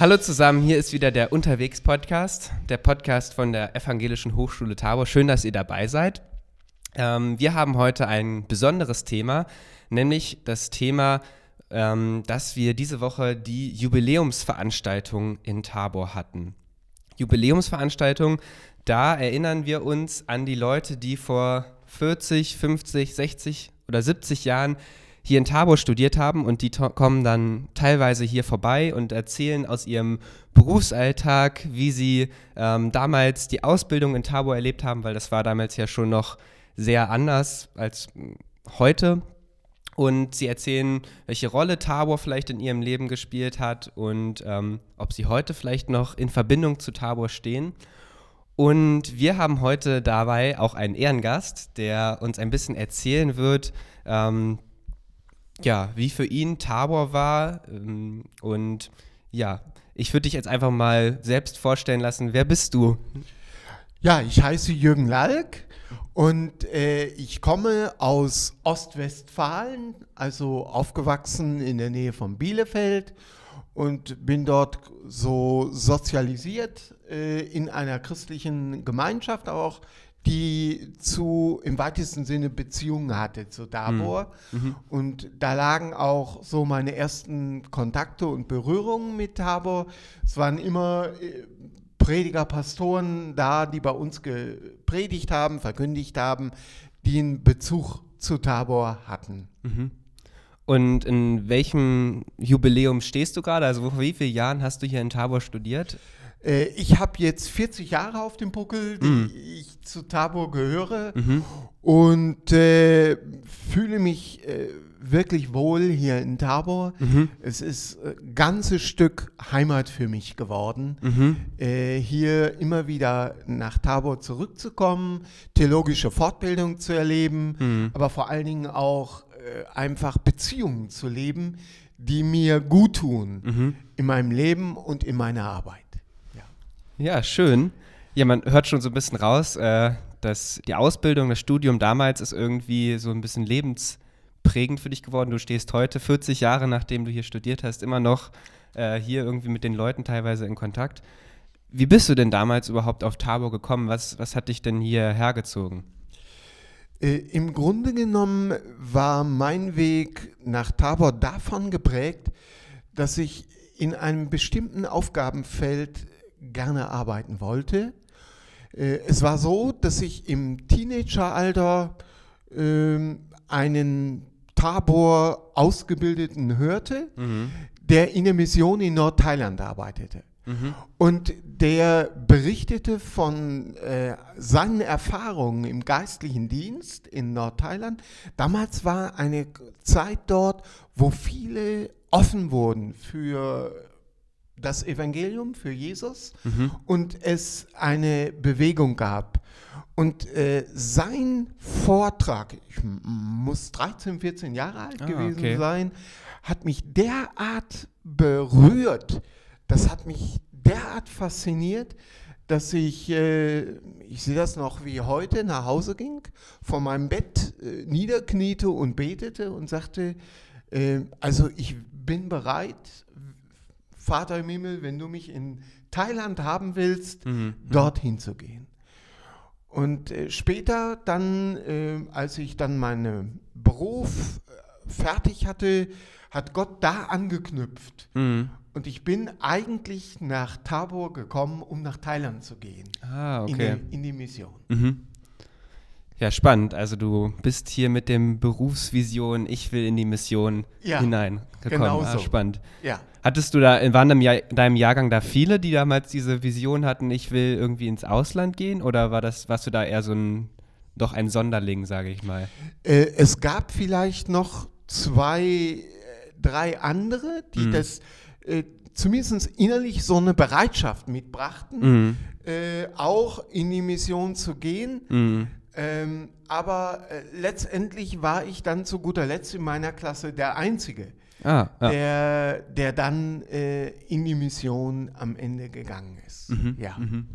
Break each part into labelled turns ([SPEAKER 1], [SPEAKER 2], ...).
[SPEAKER 1] Hallo zusammen, hier ist wieder der Unterwegs-Podcast, der Podcast von der Evangelischen Hochschule Tabor. Schön, dass ihr dabei seid. Ähm, wir haben heute ein besonderes Thema, nämlich das Thema, ähm, dass wir diese Woche die Jubiläumsveranstaltung in Tabor hatten. Jubiläumsveranstaltung, da erinnern wir uns an die Leute, die vor 40, 50, 60 oder 70 Jahren hier in Tabor studiert haben und die kommen dann teilweise hier vorbei und erzählen aus ihrem Berufsalltag, wie sie ähm, damals die Ausbildung in Tabor erlebt haben, weil das war damals ja schon noch sehr anders als hm, heute. Und sie erzählen, welche Rolle Tabor vielleicht in ihrem Leben gespielt hat und ähm, ob sie heute vielleicht noch in Verbindung zu Tabor stehen. Und wir haben heute dabei auch einen Ehrengast, der uns ein bisschen erzählen wird, ähm, ja, wie für ihn Tabor war. Ähm, und ja, ich würde dich jetzt einfach mal selbst vorstellen lassen. Wer bist du?
[SPEAKER 2] Ja, ich heiße Jürgen Lalk und äh, ich komme aus Ostwestfalen, also aufgewachsen in der Nähe von Bielefeld und bin dort so sozialisiert äh, in einer christlichen Gemeinschaft auch die zu im weitesten Sinne Beziehungen hatte zu Tabor. Mhm. mhm. Und da lagen auch so meine ersten Kontakte und Berührungen mit Tabor. Es waren immer äh, Prediger, Pastoren da, die bei uns gepredigt haben, verkündigt haben, die einen Bezug zu Tabor hatten.
[SPEAKER 1] Mhm. Und in welchem Jubiläum stehst du gerade? Also vor wie vielen Jahren hast du hier in Tabor studiert?
[SPEAKER 2] Äh, ich habe jetzt 40 Jahre auf dem Buckel, die mhm. ich zu Tabor gehöre mhm. und äh, fühle mich äh, wirklich wohl hier in Tabor. Mhm. Es ist ein ganzes Stück Heimat für mich geworden, mhm. äh, hier immer wieder nach Tabor zurückzukommen, theologische Fortbildung zu erleben, mhm. aber vor allen Dingen auch äh, einfach Beziehungen zu leben, die mir gut tun mhm. in meinem Leben und in meiner Arbeit.
[SPEAKER 1] Ja, schön. Ja, man hört schon so ein bisschen raus, äh, dass die Ausbildung, das Studium damals ist irgendwie so ein bisschen lebensprägend für dich geworden. Du stehst heute, 40 Jahre nachdem du hier studiert hast, immer noch äh, hier irgendwie mit den Leuten teilweise in Kontakt. Wie bist du denn damals überhaupt auf Tabor gekommen? Was, was hat dich denn hier hergezogen?
[SPEAKER 2] Äh, Im Grunde genommen war mein Weg nach Tabor davon geprägt, dass ich in einem bestimmten Aufgabenfeld gerne arbeiten wollte. Äh, es war so, dass ich im Teenageralter äh, einen Tabor Ausgebildeten hörte, mhm. der in der Mission in Nordthailand arbeitete. Mhm. Und der berichtete von äh, seinen Erfahrungen im geistlichen Dienst in Nordthailand. Damals war eine Zeit dort, wo viele offen wurden für das Evangelium für Jesus mhm. und es eine Bewegung gab. Und äh, sein Vortrag, ich muss 13, 14 Jahre alt ah, gewesen okay. sein, hat mich derart berührt, das hat mich derart fasziniert, dass ich, äh, ich sehe das noch wie heute, nach Hause ging, vor meinem Bett äh, niederkniete und betete und sagte, äh, also ich bin bereit, Vater im Himmel, wenn du mich in Thailand haben willst, mhm. dorthin zu gehen. Und äh, später dann, äh, als ich dann meinen Beruf äh, fertig hatte, hat Gott da angeknüpft. Mhm. Und ich bin eigentlich nach Tabor gekommen, um nach Thailand zu gehen.
[SPEAKER 1] Ah, okay.
[SPEAKER 2] In, der, in die Mission.
[SPEAKER 1] Mhm. Ja, spannend. Also du bist hier mit dem Berufsvision, ich will in die Mission ja, hineingekommen. Genau ah, so. spannend. Ja. Hattest du da, waren in deinem Jahrgang da viele, die damals diese Vision hatten, ich will irgendwie ins Ausland gehen? Oder war das, warst du da eher so ein, doch ein Sonderling, sage ich mal?
[SPEAKER 2] Äh, es gab vielleicht noch zwei, äh, drei andere, die mhm. das äh, zumindest innerlich so eine Bereitschaft mitbrachten, mhm. äh, auch in die Mission zu gehen. Mhm. Ähm, aber äh, letztendlich war ich dann zu guter Letzt in meiner Klasse der Einzige, ah, ja. der, der dann äh, in die Mission am Ende gegangen ist.
[SPEAKER 1] Mhm, ja. Mhm.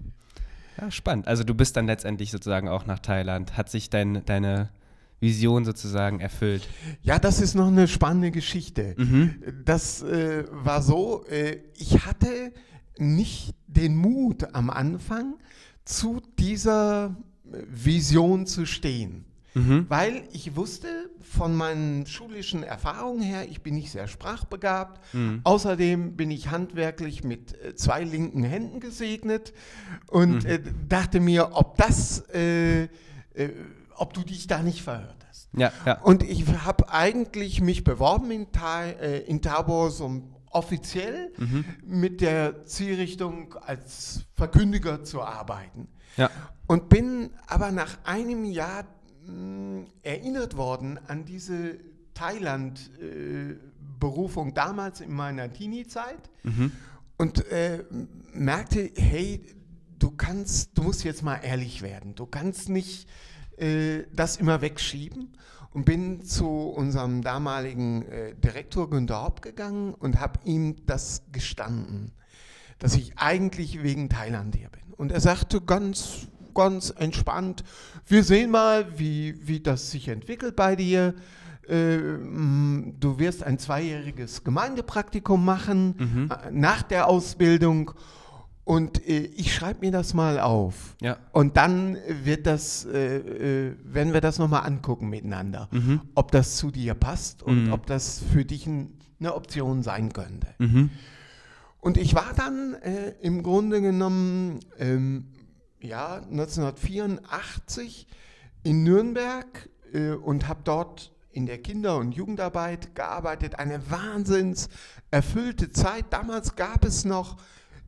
[SPEAKER 1] ja, spannend. Also du bist dann letztendlich sozusagen auch nach Thailand. Hat sich dein, deine, Vision sozusagen erfüllt?
[SPEAKER 2] Ja, das ist noch eine spannende Geschichte.
[SPEAKER 1] Mhm.
[SPEAKER 2] Das äh, war so, äh, ich hatte nicht den Mut am Anfang, zu dieser Vision zu stehen.
[SPEAKER 1] Mhm.
[SPEAKER 2] Weil ich wusste von meinen schulischen Erfahrungen her, ich bin nicht sehr sprachbegabt.
[SPEAKER 1] Mhm.
[SPEAKER 2] Außerdem bin ich handwerklich mit äh, zwei linken Händen gesegnet und
[SPEAKER 1] Mhm.
[SPEAKER 2] äh, dachte mir, ob das, äh, äh, ob du dich da nicht verhört hast.
[SPEAKER 1] Ja, ja.
[SPEAKER 2] Und ich habe eigentlich mich beworben in, Ta äh, in Tabor so offiziell
[SPEAKER 1] Mhm.
[SPEAKER 2] mit der Zielrichtung als Verkündiger zu arbeiten.
[SPEAKER 1] Ja.
[SPEAKER 2] Und bin aber nach einem Jahr mh, erinnert worden an diese Thailand-Berufung damals in meiner Teenie-Zeit
[SPEAKER 1] Mhm.
[SPEAKER 2] und äh, merkte, hey, du kannst, du musst jetzt mal ehrlich werden. Du kannst nicht äh, das immer wegschieben und bin zu unserem damaligen äh, Direktor Günter Hopp gegangen und habe ihm das gestanden, dass ich eigentlich wegen Thailand hier bin. Und er sagte ganz, ganz entspannt, wir sehen mal, wie, wie das sich entwickelt bei dir. Äh, du wirst ein zweijähriges Gemeindepraktikum machen
[SPEAKER 1] Mhm.
[SPEAKER 2] äh, nach der Ausbildung und äh, ich schreibe mir das mal auf.
[SPEAKER 1] Ja.
[SPEAKER 2] Und dann wird das, äh, äh, werden wir das nochmal angucken miteinander,
[SPEAKER 1] Mhm.
[SPEAKER 2] ob das zu dir passt und
[SPEAKER 1] Mhm.
[SPEAKER 2] ob das für dich ein, eine Option sein könnte.
[SPEAKER 1] Mhm.
[SPEAKER 2] Und ich war dann im Grunde genommen ähm, ja, 1984 in Nürnberg äh, und habe dort in der Kinder- und Jugendarbeit gearbeitet. Eine wahnsinns erfüllte Zeit. Damals gab es noch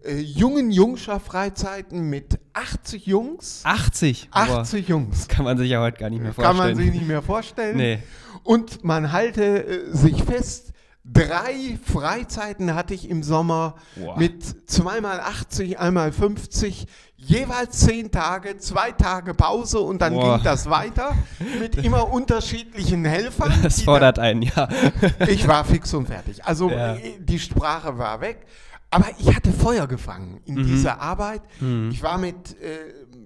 [SPEAKER 2] äh, jungen Jungscher-Freizeiten mit 80 Jungs.
[SPEAKER 1] 80. Boah,
[SPEAKER 2] 80 Jungs.
[SPEAKER 1] kann man sich ja heute gar nicht mehr
[SPEAKER 2] Kann
[SPEAKER 1] vorstellen.
[SPEAKER 2] man sich nicht mehr vorstellen.
[SPEAKER 1] Nee.
[SPEAKER 2] Und man halte äh, sich fest, drei Freizeiten hatte ich im Sommer
[SPEAKER 1] Boah.
[SPEAKER 2] mit zweimal 80, einmal 50, jeweils zehn Tage, zwei Tage Pause und dann
[SPEAKER 1] Boah.
[SPEAKER 2] ging das weiter mit immer unterschiedlichen Helfern.
[SPEAKER 1] Das fordert einen, ja.
[SPEAKER 2] ich war fix und fertig. Also
[SPEAKER 1] Ja.
[SPEAKER 2] äh, die Sprache war weg. Aber ich hatte Feuer gefangen in
[SPEAKER 1] Mhm.
[SPEAKER 2] dieser Arbeit. Ich war mit, äh,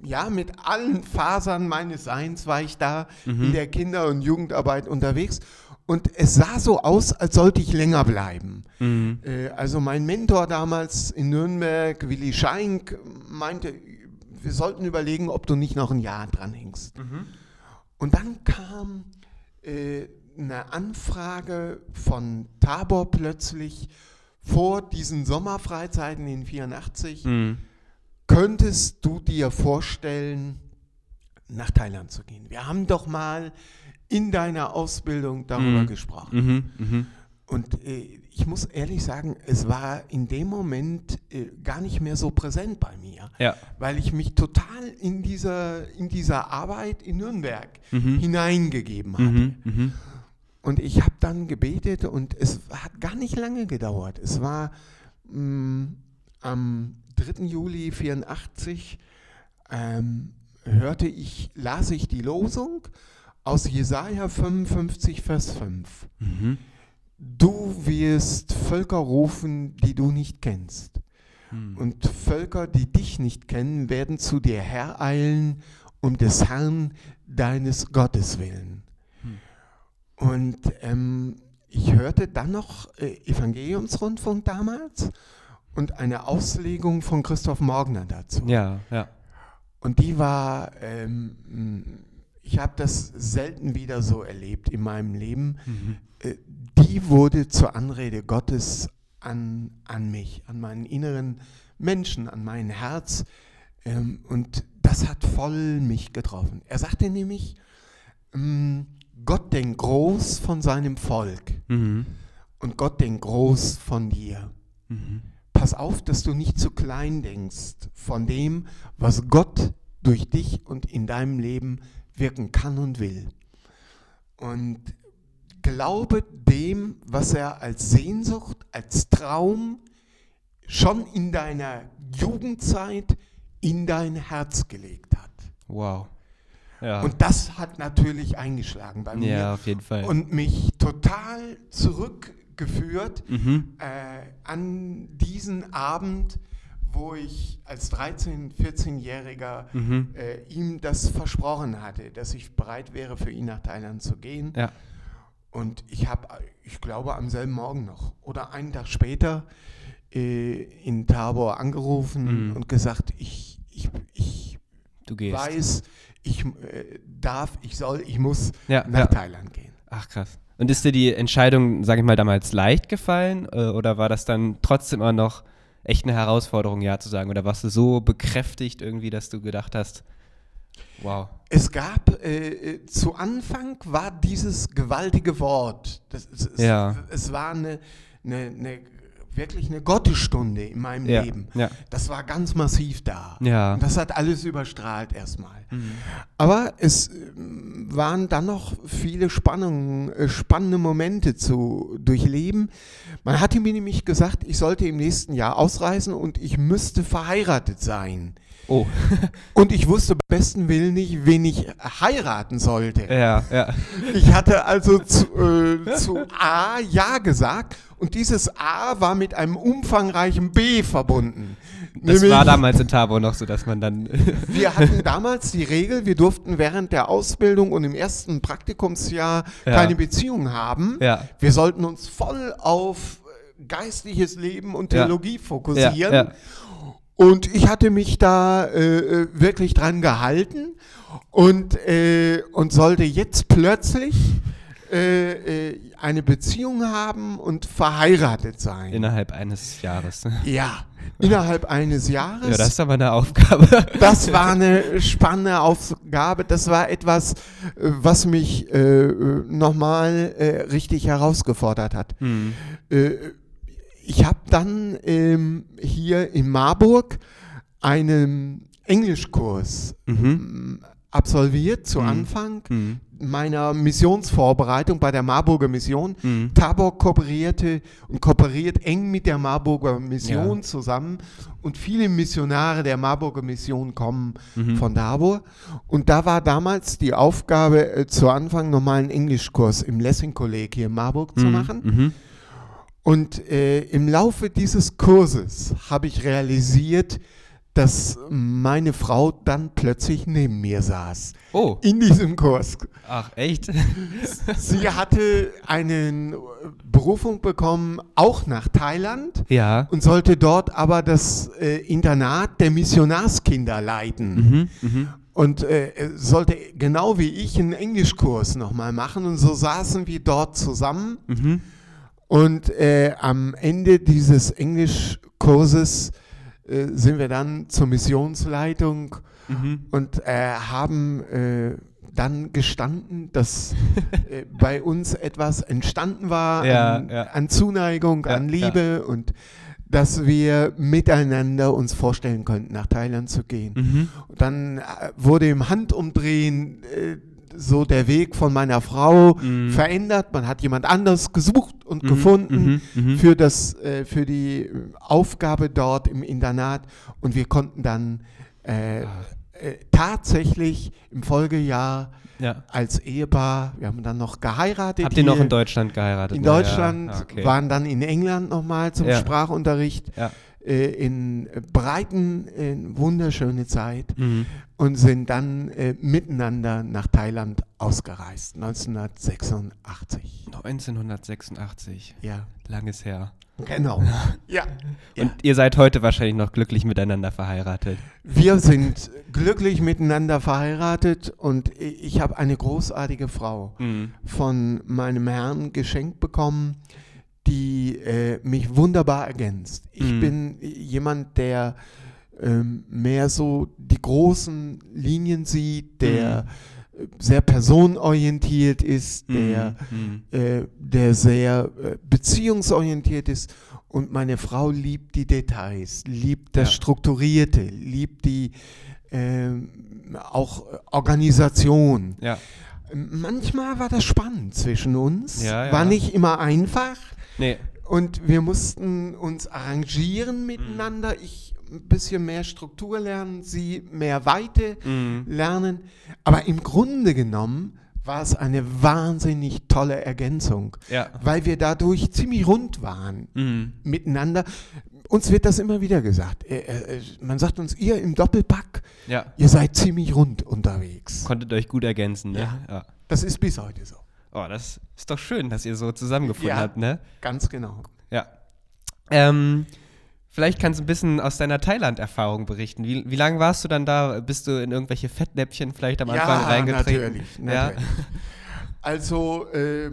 [SPEAKER 2] ja, mit allen Fasern meines Seins war ich da
[SPEAKER 1] Mhm.
[SPEAKER 2] in der Kinder- und Jugendarbeit unterwegs. Und es sah so aus, als sollte ich länger bleiben.
[SPEAKER 1] Mhm.
[SPEAKER 2] Äh, also mein Mentor damals in Nürnberg, Willi Scheink, meinte, wir sollten überlegen, ob du nicht noch ein Jahr dranhängst. Und dann kam äh, eine Anfrage von Tabor plötzlich vor diesen Sommerfreizeiten in 84.
[SPEAKER 1] Mhm.
[SPEAKER 2] Könntest du dir vorstellen, nach Thailand zu gehen? Wir haben doch mal in deiner Ausbildung darüber
[SPEAKER 1] Mhm.
[SPEAKER 2] gesprochen.
[SPEAKER 1] Mhm. Mhm.
[SPEAKER 2] Und äh, ich muss ehrlich sagen, es war in dem Moment äh, gar nicht mehr so präsent bei mir,
[SPEAKER 1] Ja.
[SPEAKER 2] weil ich mich total in dieser, in dieser Arbeit in Nürnberg
[SPEAKER 1] Mhm.
[SPEAKER 2] hineingegeben habe.
[SPEAKER 1] Mhm. Mhm.
[SPEAKER 2] Und ich habe dann gebetet und es hat gar nicht lange gedauert. Es war mh, am 3. Juli 84 ähm, hörte ich, las ich die Losung aus Jesaja 55, Vers 5.
[SPEAKER 1] Mhm.
[SPEAKER 2] Du wirst Völker rufen, die du nicht kennst.
[SPEAKER 1] Mhm.
[SPEAKER 2] Und Völker, die dich nicht kennen, werden zu dir hereilen, um des Herrn, deines Gottes willen.
[SPEAKER 1] Hm.
[SPEAKER 2] Und ähm, ich hörte dann noch äh, Evangeliumsrundfunk damals und eine Auslegung von Christoph Morgner dazu.
[SPEAKER 1] Ja, ja.
[SPEAKER 2] Und die war, ähm, ich habe das selten wieder so erlebt in meinem Leben.
[SPEAKER 1] Mhm.
[SPEAKER 2] Äh, die wurde zur Anrede Gottes an, an mich, an meinen inneren Menschen, an mein Herz. Ähm, und das hat voll mich getroffen. Er sagte nämlich, ähm, Gott denkt groß von seinem Volk
[SPEAKER 1] Mhm.
[SPEAKER 2] und Gott denkt groß von dir.
[SPEAKER 1] Mhm.
[SPEAKER 2] Pass auf, dass du nicht zu klein denkst von dem, was Gott durch dich und in deinem Leben wirken kann und will. Und glaube dem, was er als Sehnsucht, als Traum schon in deiner Jugendzeit in dein Herz gelegt hat.
[SPEAKER 1] Wow. Ja.
[SPEAKER 2] Und das hat natürlich eingeschlagen bei mir
[SPEAKER 1] ja, auf jeden Fall.
[SPEAKER 2] und mich total zurückgeführt
[SPEAKER 1] mhm.
[SPEAKER 2] äh, an diesen Abend, wo ich als 13-, 14-Jähriger
[SPEAKER 1] Mhm.
[SPEAKER 2] äh, ihm das versprochen hatte, dass ich bereit wäre, für ihn nach Thailand zu gehen.
[SPEAKER 1] Ja.
[SPEAKER 2] Und ich habe, ich glaube, am selben Morgen noch oder einen Tag später äh, in Tabor angerufen
[SPEAKER 1] Mhm.
[SPEAKER 2] und gesagt, ich, ich, ich weiß, ich äh, darf, ich soll, ich muss
[SPEAKER 1] Ja,
[SPEAKER 2] nach
[SPEAKER 1] ja.
[SPEAKER 2] Thailand gehen.
[SPEAKER 1] Ach krass. Und ist dir die Entscheidung, sage ich mal, damals leicht gefallen äh, oder war das dann trotzdem immer noch echt eine Herausforderung, ja zu sagen? Oder warst du so bekräftigt irgendwie, dass du gedacht hast, wow.
[SPEAKER 2] Es gab, äh, äh, zu Anfang war dieses gewaltige Wort, das, es, es,
[SPEAKER 1] Ja.
[SPEAKER 2] es war eine, eine, eine, wirklich eine Gottesstunde in meinem
[SPEAKER 1] Ja,
[SPEAKER 2] Leben.
[SPEAKER 1] ja.
[SPEAKER 2] Das war ganz massiv da.
[SPEAKER 1] Ja.
[SPEAKER 2] Und das hat alles überstrahlt erstmal.
[SPEAKER 1] Mhm.
[SPEAKER 2] Aber es ähm, waren dann noch viele Spannungen, äh, spannende Momente zu durchleben. Man hatte mir nämlich gesagt, ich sollte im nächsten Jahr ausreisen und ich müsste verheiratet sein.
[SPEAKER 1] Oh,
[SPEAKER 2] Und ich wusste besten Willen nicht, wen ich heiraten sollte.
[SPEAKER 1] ja, ja.
[SPEAKER 2] Ich hatte also zu, äh, zu A Ja gesagt und dieses A war mit einem umfangreichen B verbunden.
[SPEAKER 1] Das
[SPEAKER 2] Nämlich-
[SPEAKER 1] war damals in Tabo noch so, dass man dann.
[SPEAKER 2] wir hatten damals die Regel, wir durften während der Ausbildung und im ersten Praktikumsjahr
[SPEAKER 1] Ja.
[SPEAKER 2] keine Beziehung haben.
[SPEAKER 1] Ja.
[SPEAKER 2] Wir sollten uns voll auf äh, geistliches Leben und
[SPEAKER 1] Ja.
[SPEAKER 2] Theologie fokussieren.
[SPEAKER 1] Ja, ja.
[SPEAKER 2] Und ich hatte mich da äh, äh, wirklich dran gehalten und, äh, und sollte jetzt plötzlich äh, äh, eine Beziehung haben und verheiratet sein.
[SPEAKER 1] Innerhalb eines Jahres.
[SPEAKER 2] ja, innerhalb eines Jahres.
[SPEAKER 1] Ja, das ist aber eine Aufgabe.
[SPEAKER 2] Das war eine spannende Aufgabe. Das war etwas, äh, was mich äh, nochmal richtig herausgefordert hat.
[SPEAKER 1] Hm.
[SPEAKER 2] Ich habe dann ähm, hier in Marburg einen Englischkurs
[SPEAKER 1] Mhm.
[SPEAKER 2] ähm, absolviert zu
[SPEAKER 1] Mhm.
[SPEAKER 2] Anfang
[SPEAKER 1] Mhm.
[SPEAKER 2] meiner Missionsvorbereitung bei der Marburger Mission.
[SPEAKER 1] Mhm.
[SPEAKER 2] Tabor kooperierte und kooperiert eng mit der Marburger Mission
[SPEAKER 1] Ja.
[SPEAKER 2] zusammen und viele Missionare der Marburger Mission kommen
[SPEAKER 1] Mhm.
[SPEAKER 2] von Tabor. Und da war damals die Aufgabe, äh, zu Anfang nochmal einen Englischkurs im Lessing-Kolleg hier in Marburg zu
[SPEAKER 1] Mhm.
[SPEAKER 2] machen. Und äh, im Laufe dieses Kurses habe ich realisiert, dass meine Frau dann plötzlich neben mir saß.
[SPEAKER 1] Oh,
[SPEAKER 2] In diesem Kurs.
[SPEAKER 1] ach, echt?
[SPEAKER 2] Sie hatte eine Berufung bekommen, auch nach Thailand,
[SPEAKER 1] ja.
[SPEAKER 2] und sollte dort aber das äh, Internat der Missionarskinder leiten.
[SPEAKER 1] Mhm. Mhm.
[SPEAKER 2] Und äh, sollte genau wie ich einen Englischkurs nochmal machen. Und so saßen wir dort zusammen.
[SPEAKER 1] Mhm.
[SPEAKER 2] Und äh, am Ende dieses Englischkurses äh, sind wir dann zur Missionsleitung
[SPEAKER 1] Mhm.
[SPEAKER 2] und äh, haben äh, dann gestanden, dass äh, bei uns etwas entstanden war
[SPEAKER 1] Ja,
[SPEAKER 2] an,
[SPEAKER 1] ja.
[SPEAKER 2] an Zuneigung,
[SPEAKER 1] Ja,
[SPEAKER 2] an Liebe und dass wir miteinander uns vorstellen könnten, nach Thailand zu gehen.
[SPEAKER 1] Mhm.
[SPEAKER 2] Dann äh, wurde im Handumdrehen äh, so der Weg von meiner Frau
[SPEAKER 1] Mhm.
[SPEAKER 2] verändert. Man hat jemand anders gesucht und
[SPEAKER 1] Mhm,
[SPEAKER 2] gefunden
[SPEAKER 1] mhm, mhm.
[SPEAKER 2] für, das, äh, für die äh, Aufgabe dort im Internat. Und wir konnten dann äh,
[SPEAKER 1] Ah.
[SPEAKER 2] äh, tatsächlich im Folgejahr
[SPEAKER 1] Ja.
[SPEAKER 2] als Ehepaar, wir haben dann noch geheiratet.
[SPEAKER 1] Habt ihr noch in Deutschland geheiratet?
[SPEAKER 2] in
[SPEAKER 1] Na ja.
[SPEAKER 2] Deutschland,
[SPEAKER 1] Ah, okay.
[SPEAKER 2] waren dann in England nochmal zum. Sprachunterricht.
[SPEAKER 1] Ja.
[SPEAKER 2] Äh, in Breiten, in wunderschöne Zeit
[SPEAKER 1] Mhm.
[SPEAKER 2] und sind dann äh, miteinander nach Thailand ausgereist, 1986.
[SPEAKER 1] 1986.
[SPEAKER 2] Ja,
[SPEAKER 1] Langes her.
[SPEAKER 2] genau. Ja. ja.
[SPEAKER 1] Und ihr seid heute wahrscheinlich noch glücklich miteinander verheiratet.
[SPEAKER 2] Wir sind glücklich miteinander verheiratet und ich habe eine großartige Frau
[SPEAKER 1] Mhm.
[SPEAKER 2] von meinem Herrn geschenkt bekommen, die äh, mich wunderbar ergänzt. Ich
[SPEAKER 1] Mhm.
[SPEAKER 2] bin jemand, der ähm, mehr so die großen Linien sieht, der äh, sehr personenorientiert ist, der,
[SPEAKER 1] Mhm.
[SPEAKER 2] äh, der sehr äh, beziehungsorientiert ist. Und meine Frau liebt die Details, liebt das
[SPEAKER 1] Ja.
[SPEAKER 2] Strukturierte, liebt die ähm, auch Organisation.
[SPEAKER 1] Ja.
[SPEAKER 2] Manchmal war das spannend zwischen uns,
[SPEAKER 1] ja.
[SPEAKER 2] war nicht immer einfach
[SPEAKER 1] Nee.
[SPEAKER 2] und wir mussten uns arrangieren miteinander. Ich ein bisschen mehr Struktur lernen, sie mehr Weite
[SPEAKER 1] Mhm.
[SPEAKER 2] lernen. Aber im Grunde genommen war es eine wahnsinnig tolle Ergänzung,
[SPEAKER 1] Ja.
[SPEAKER 2] weil wir dadurch ziemlich rund waren
[SPEAKER 1] Mhm.
[SPEAKER 2] miteinander. Uns wird das immer wieder gesagt. Äh, äh, Man sagt uns, ihr im Doppelpack,
[SPEAKER 1] Ja.
[SPEAKER 2] ihr seid ziemlich rund unterwegs.
[SPEAKER 1] Konntet euch gut ergänzen, ne?
[SPEAKER 2] Ja.
[SPEAKER 1] ja.
[SPEAKER 2] Das ist bis heute so.
[SPEAKER 1] Oh, das ist doch schön, dass ihr so zusammengefunden
[SPEAKER 2] Ja.
[SPEAKER 1] habt, ne?
[SPEAKER 2] Ganz genau.
[SPEAKER 1] Ja. Ähm, vielleicht kannst du ein bisschen aus deiner Thailand-Erfahrung berichten. Wie, wie lange warst du dann da? Bist du in irgendwelche Fettnäpfchen vielleicht am Anfang reingetreten?
[SPEAKER 2] Natürlich,
[SPEAKER 1] Ja.
[SPEAKER 2] natürlich. Also äh,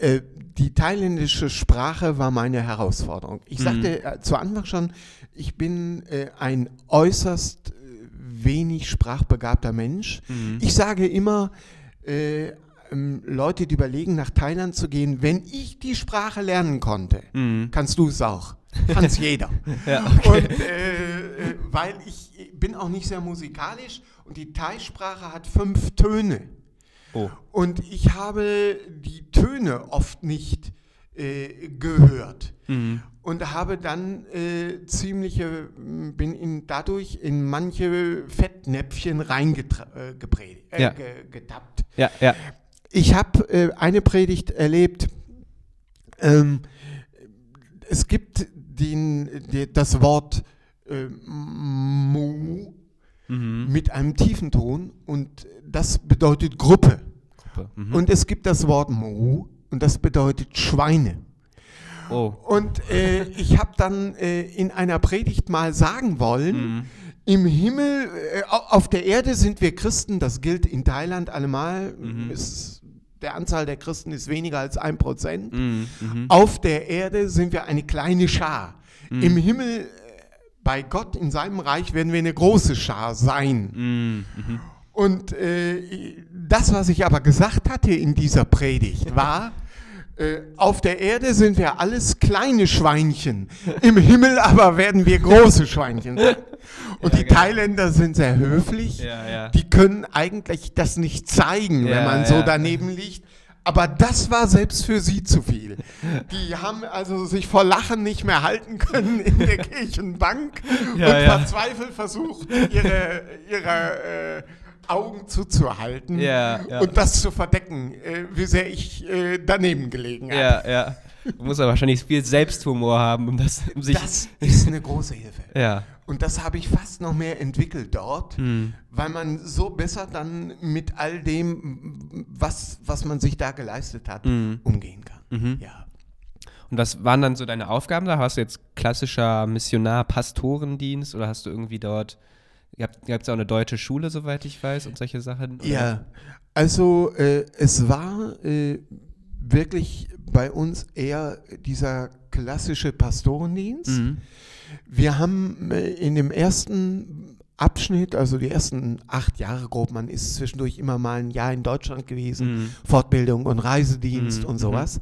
[SPEAKER 2] äh, die thailändische Sprache war meine Herausforderung. Ich
[SPEAKER 1] Mhm.
[SPEAKER 2] sagte äh, zu Anfang schon, ich bin äh, ein äußerst äh, wenig sprachbegabter Mensch.
[SPEAKER 1] Mhm.
[SPEAKER 2] Ich sage immer, äh, ähm, Leute, die überlegen, nach Thailand zu gehen, wenn ich die Sprache lernen konnte,
[SPEAKER 1] Mhm.
[SPEAKER 2] kannst du es auch. Kann es jeder.
[SPEAKER 1] Ja, okay.
[SPEAKER 2] Und äh, äh, weil ich bin auch nicht sehr musikalisch und die Thai-Sprache hat fünf Töne.
[SPEAKER 1] Oh.
[SPEAKER 2] Und ich habe die Töne oft nicht äh, gehört.
[SPEAKER 1] Mhm.
[SPEAKER 2] Und habe dann äh, ziemliche, bin in, dadurch in manche Fettnäpfchen reingetappt. Äh,
[SPEAKER 1] Ja.
[SPEAKER 2] ge.
[SPEAKER 1] Ja, ja.
[SPEAKER 2] Ich habe äh, eine Predigt erlebt. Ähm, es gibt den, die, das Wort äh, Mu
[SPEAKER 1] Mhm.
[SPEAKER 2] mit einem tiefen Ton und das bedeutet Gruppe.
[SPEAKER 1] Gruppe. Mhm.
[SPEAKER 2] Und es gibt das Wort Mu und das bedeutet Schweine.
[SPEAKER 1] oh.
[SPEAKER 2] Und äh, ich habe dann äh, in einer Predigt mal sagen wollen,
[SPEAKER 1] Mhm.
[SPEAKER 2] Im Himmel, äh, au- auf der Erde sind wir Christen, das gilt in Thailand allemal,
[SPEAKER 1] Mhm.
[SPEAKER 2] ist, der Anzahl der Christen ist weniger als ein Prozent.
[SPEAKER 1] Mhm. Mhm.
[SPEAKER 2] Auf der Erde sind wir eine kleine Schar.
[SPEAKER 1] Mhm.
[SPEAKER 2] Im Himmel, äh, bei Gott in seinem Reich, werden wir eine große Schar sein.
[SPEAKER 1] Mhm.
[SPEAKER 2] Und äh, das, was ich aber gesagt hatte in dieser Predigt, war, auf der Erde sind wir alles kleine Schweinchen, im Himmel aber werden wir große Schweinchen sein. Und
[SPEAKER 1] Ja,
[SPEAKER 2] die
[SPEAKER 1] genau.
[SPEAKER 2] Thailänder sind sehr höflich,
[SPEAKER 1] Ja, ja.
[SPEAKER 2] die können eigentlich das nicht zeigen, wenn man so daneben liegt. Aber das war selbst für sie zu viel. Die haben also sich vor Lachen nicht mehr halten können in der Kirchenbank und verzweifelt versucht, ihre, ihre äh, Augen zuzuhalten
[SPEAKER 1] Ja, ja.
[SPEAKER 2] und das zu verdecken, äh, wie sehr ich äh, daneben gelegen habe.
[SPEAKER 1] Ja, ja. Du musst aber wahrscheinlich viel Selbsthumor haben, um das um sich.
[SPEAKER 2] Das ist eine große Hilfe.
[SPEAKER 1] ja.
[SPEAKER 2] Und das habe ich fast noch mehr entwickelt dort,
[SPEAKER 1] Mhm.
[SPEAKER 2] weil man so besser dann mit all dem, was, was man sich da geleistet hat,
[SPEAKER 1] Mhm.
[SPEAKER 2] umgehen kann.
[SPEAKER 1] Mhm.
[SPEAKER 2] Ja.
[SPEAKER 1] Und was waren dann so deine Aufgaben da? Hast du jetzt klassischer Missionar, Pastorendienst oder hast du irgendwie dort, ihr habt, ihr habt ja auch eine deutsche Schule, soweit ich weiß, und solche Sachen? oder?
[SPEAKER 2] Ja, also äh, es war äh, wirklich bei uns eher dieser klassische Pastorendienst.
[SPEAKER 1] Mhm.
[SPEAKER 2] Wir haben äh, in dem ersten Abschnitt, also die ersten acht Jahre grob, man ist zwischendurch immer mal ein Jahr in Deutschland gewesen,
[SPEAKER 1] Mhm.
[SPEAKER 2] Fortbildung und Reisedienst
[SPEAKER 1] Mhm,
[SPEAKER 2] und sowas,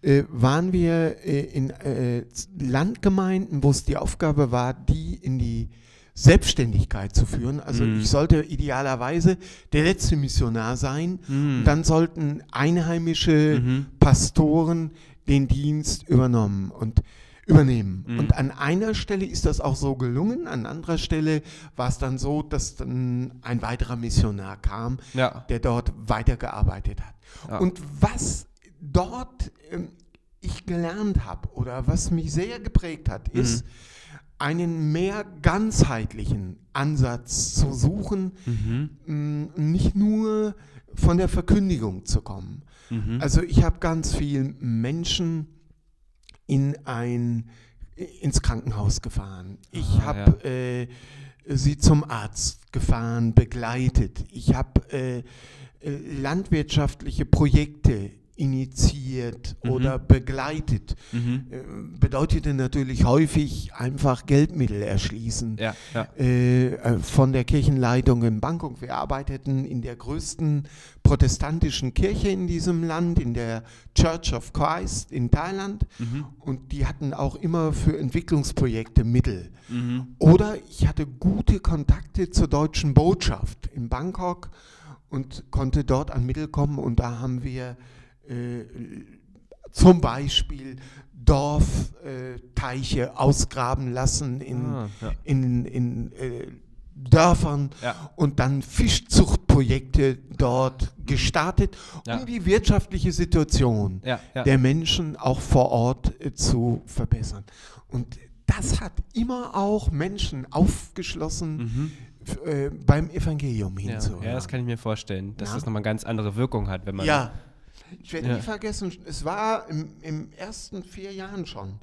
[SPEAKER 2] äh, waren wir äh, in äh, Landgemeinden, wo es die Aufgabe war, die in die Selbstständigkeit zu führen. Also
[SPEAKER 1] Mhm.
[SPEAKER 2] ich sollte idealerweise der letzte Missionar sein.
[SPEAKER 1] Mhm.
[SPEAKER 2] Und dann sollten einheimische
[SPEAKER 1] Mhm.
[SPEAKER 2] Pastoren den Dienst übernommen und übernehmen.
[SPEAKER 1] Mhm.
[SPEAKER 2] Und an einer Stelle ist das auch so gelungen, an anderer Stelle war es dann so, dass dann ein weiterer Missionar kam,
[SPEAKER 1] Ja.
[SPEAKER 2] der dort weitergearbeitet hat.
[SPEAKER 1] Ja.
[SPEAKER 2] Und was dort ähm, ich gelernt habe oder was mich sehr geprägt hat,
[SPEAKER 1] Mhm.
[SPEAKER 2] Einen mehr ganzheitlichen Ansatz zu suchen,
[SPEAKER 1] Mhm.
[SPEAKER 2] mh, nicht nur von der Verkündigung zu kommen.
[SPEAKER 1] Mhm.
[SPEAKER 2] Also ich habe ganz viel Menschen in ein ins Krankenhaus gefahren. Ich
[SPEAKER 1] Ah,
[SPEAKER 2] habe äh, sie zum Arzt gefahren, begleitet. Ich habe äh, äh, landwirtschaftliche Projekte initiiert
[SPEAKER 1] Mhm.
[SPEAKER 2] oder begleitet.
[SPEAKER 1] Mhm.
[SPEAKER 2] Äh, bedeutete natürlich häufig einfach Geldmittel erschließen
[SPEAKER 1] Ja, ja.
[SPEAKER 2] äh, äh, von der Kirchenleitung in Bangkok. Wir arbeiteten in der größten protestantischen Kirche in diesem Land, in der Church of Christ in Thailand.
[SPEAKER 1] Mhm.
[SPEAKER 2] Und die hatten auch immer für Entwicklungsprojekte Mittel.
[SPEAKER 1] Mhm.
[SPEAKER 2] Oder ich hatte gute Kontakte zur deutschen Botschaft in Bangkok und konnte dort an Mittel kommen. Und da haben wir äh, zum Beispiel Dorfteiche äh, ausgraben lassen in,
[SPEAKER 1] Ah, ja.
[SPEAKER 2] in, in äh, Dörfern
[SPEAKER 1] Ja.
[SPEAKER 2] und dann Fischzuchtprojekte dort gestartet,
[SPEAKER 1] Ja.
[SPEAKER 2] um die wirtschaftliche Situation der Menschen auch vor Ort äh, zu verbessern. Und das hat immer auch Menschen aufgeschlossen, f- äh, beim Evangelium
[SPEAKER 1] Mhm. ja.
[SPEAKER 2] hinzuhören.
[SPEAKER 1] ja, das kann ich mir vorstellen, dass
[SPEAKER 2] Ja.
[SPEAKER 1] das nochmal eine ganz andere Wirkung hat, wenn man.
[SPEAKER 2] Ja. Ich werde
[SPEAKER 1] Ja.
[SPEAKER 2] nie vergessen, es war im, im ersten vier Jahren schon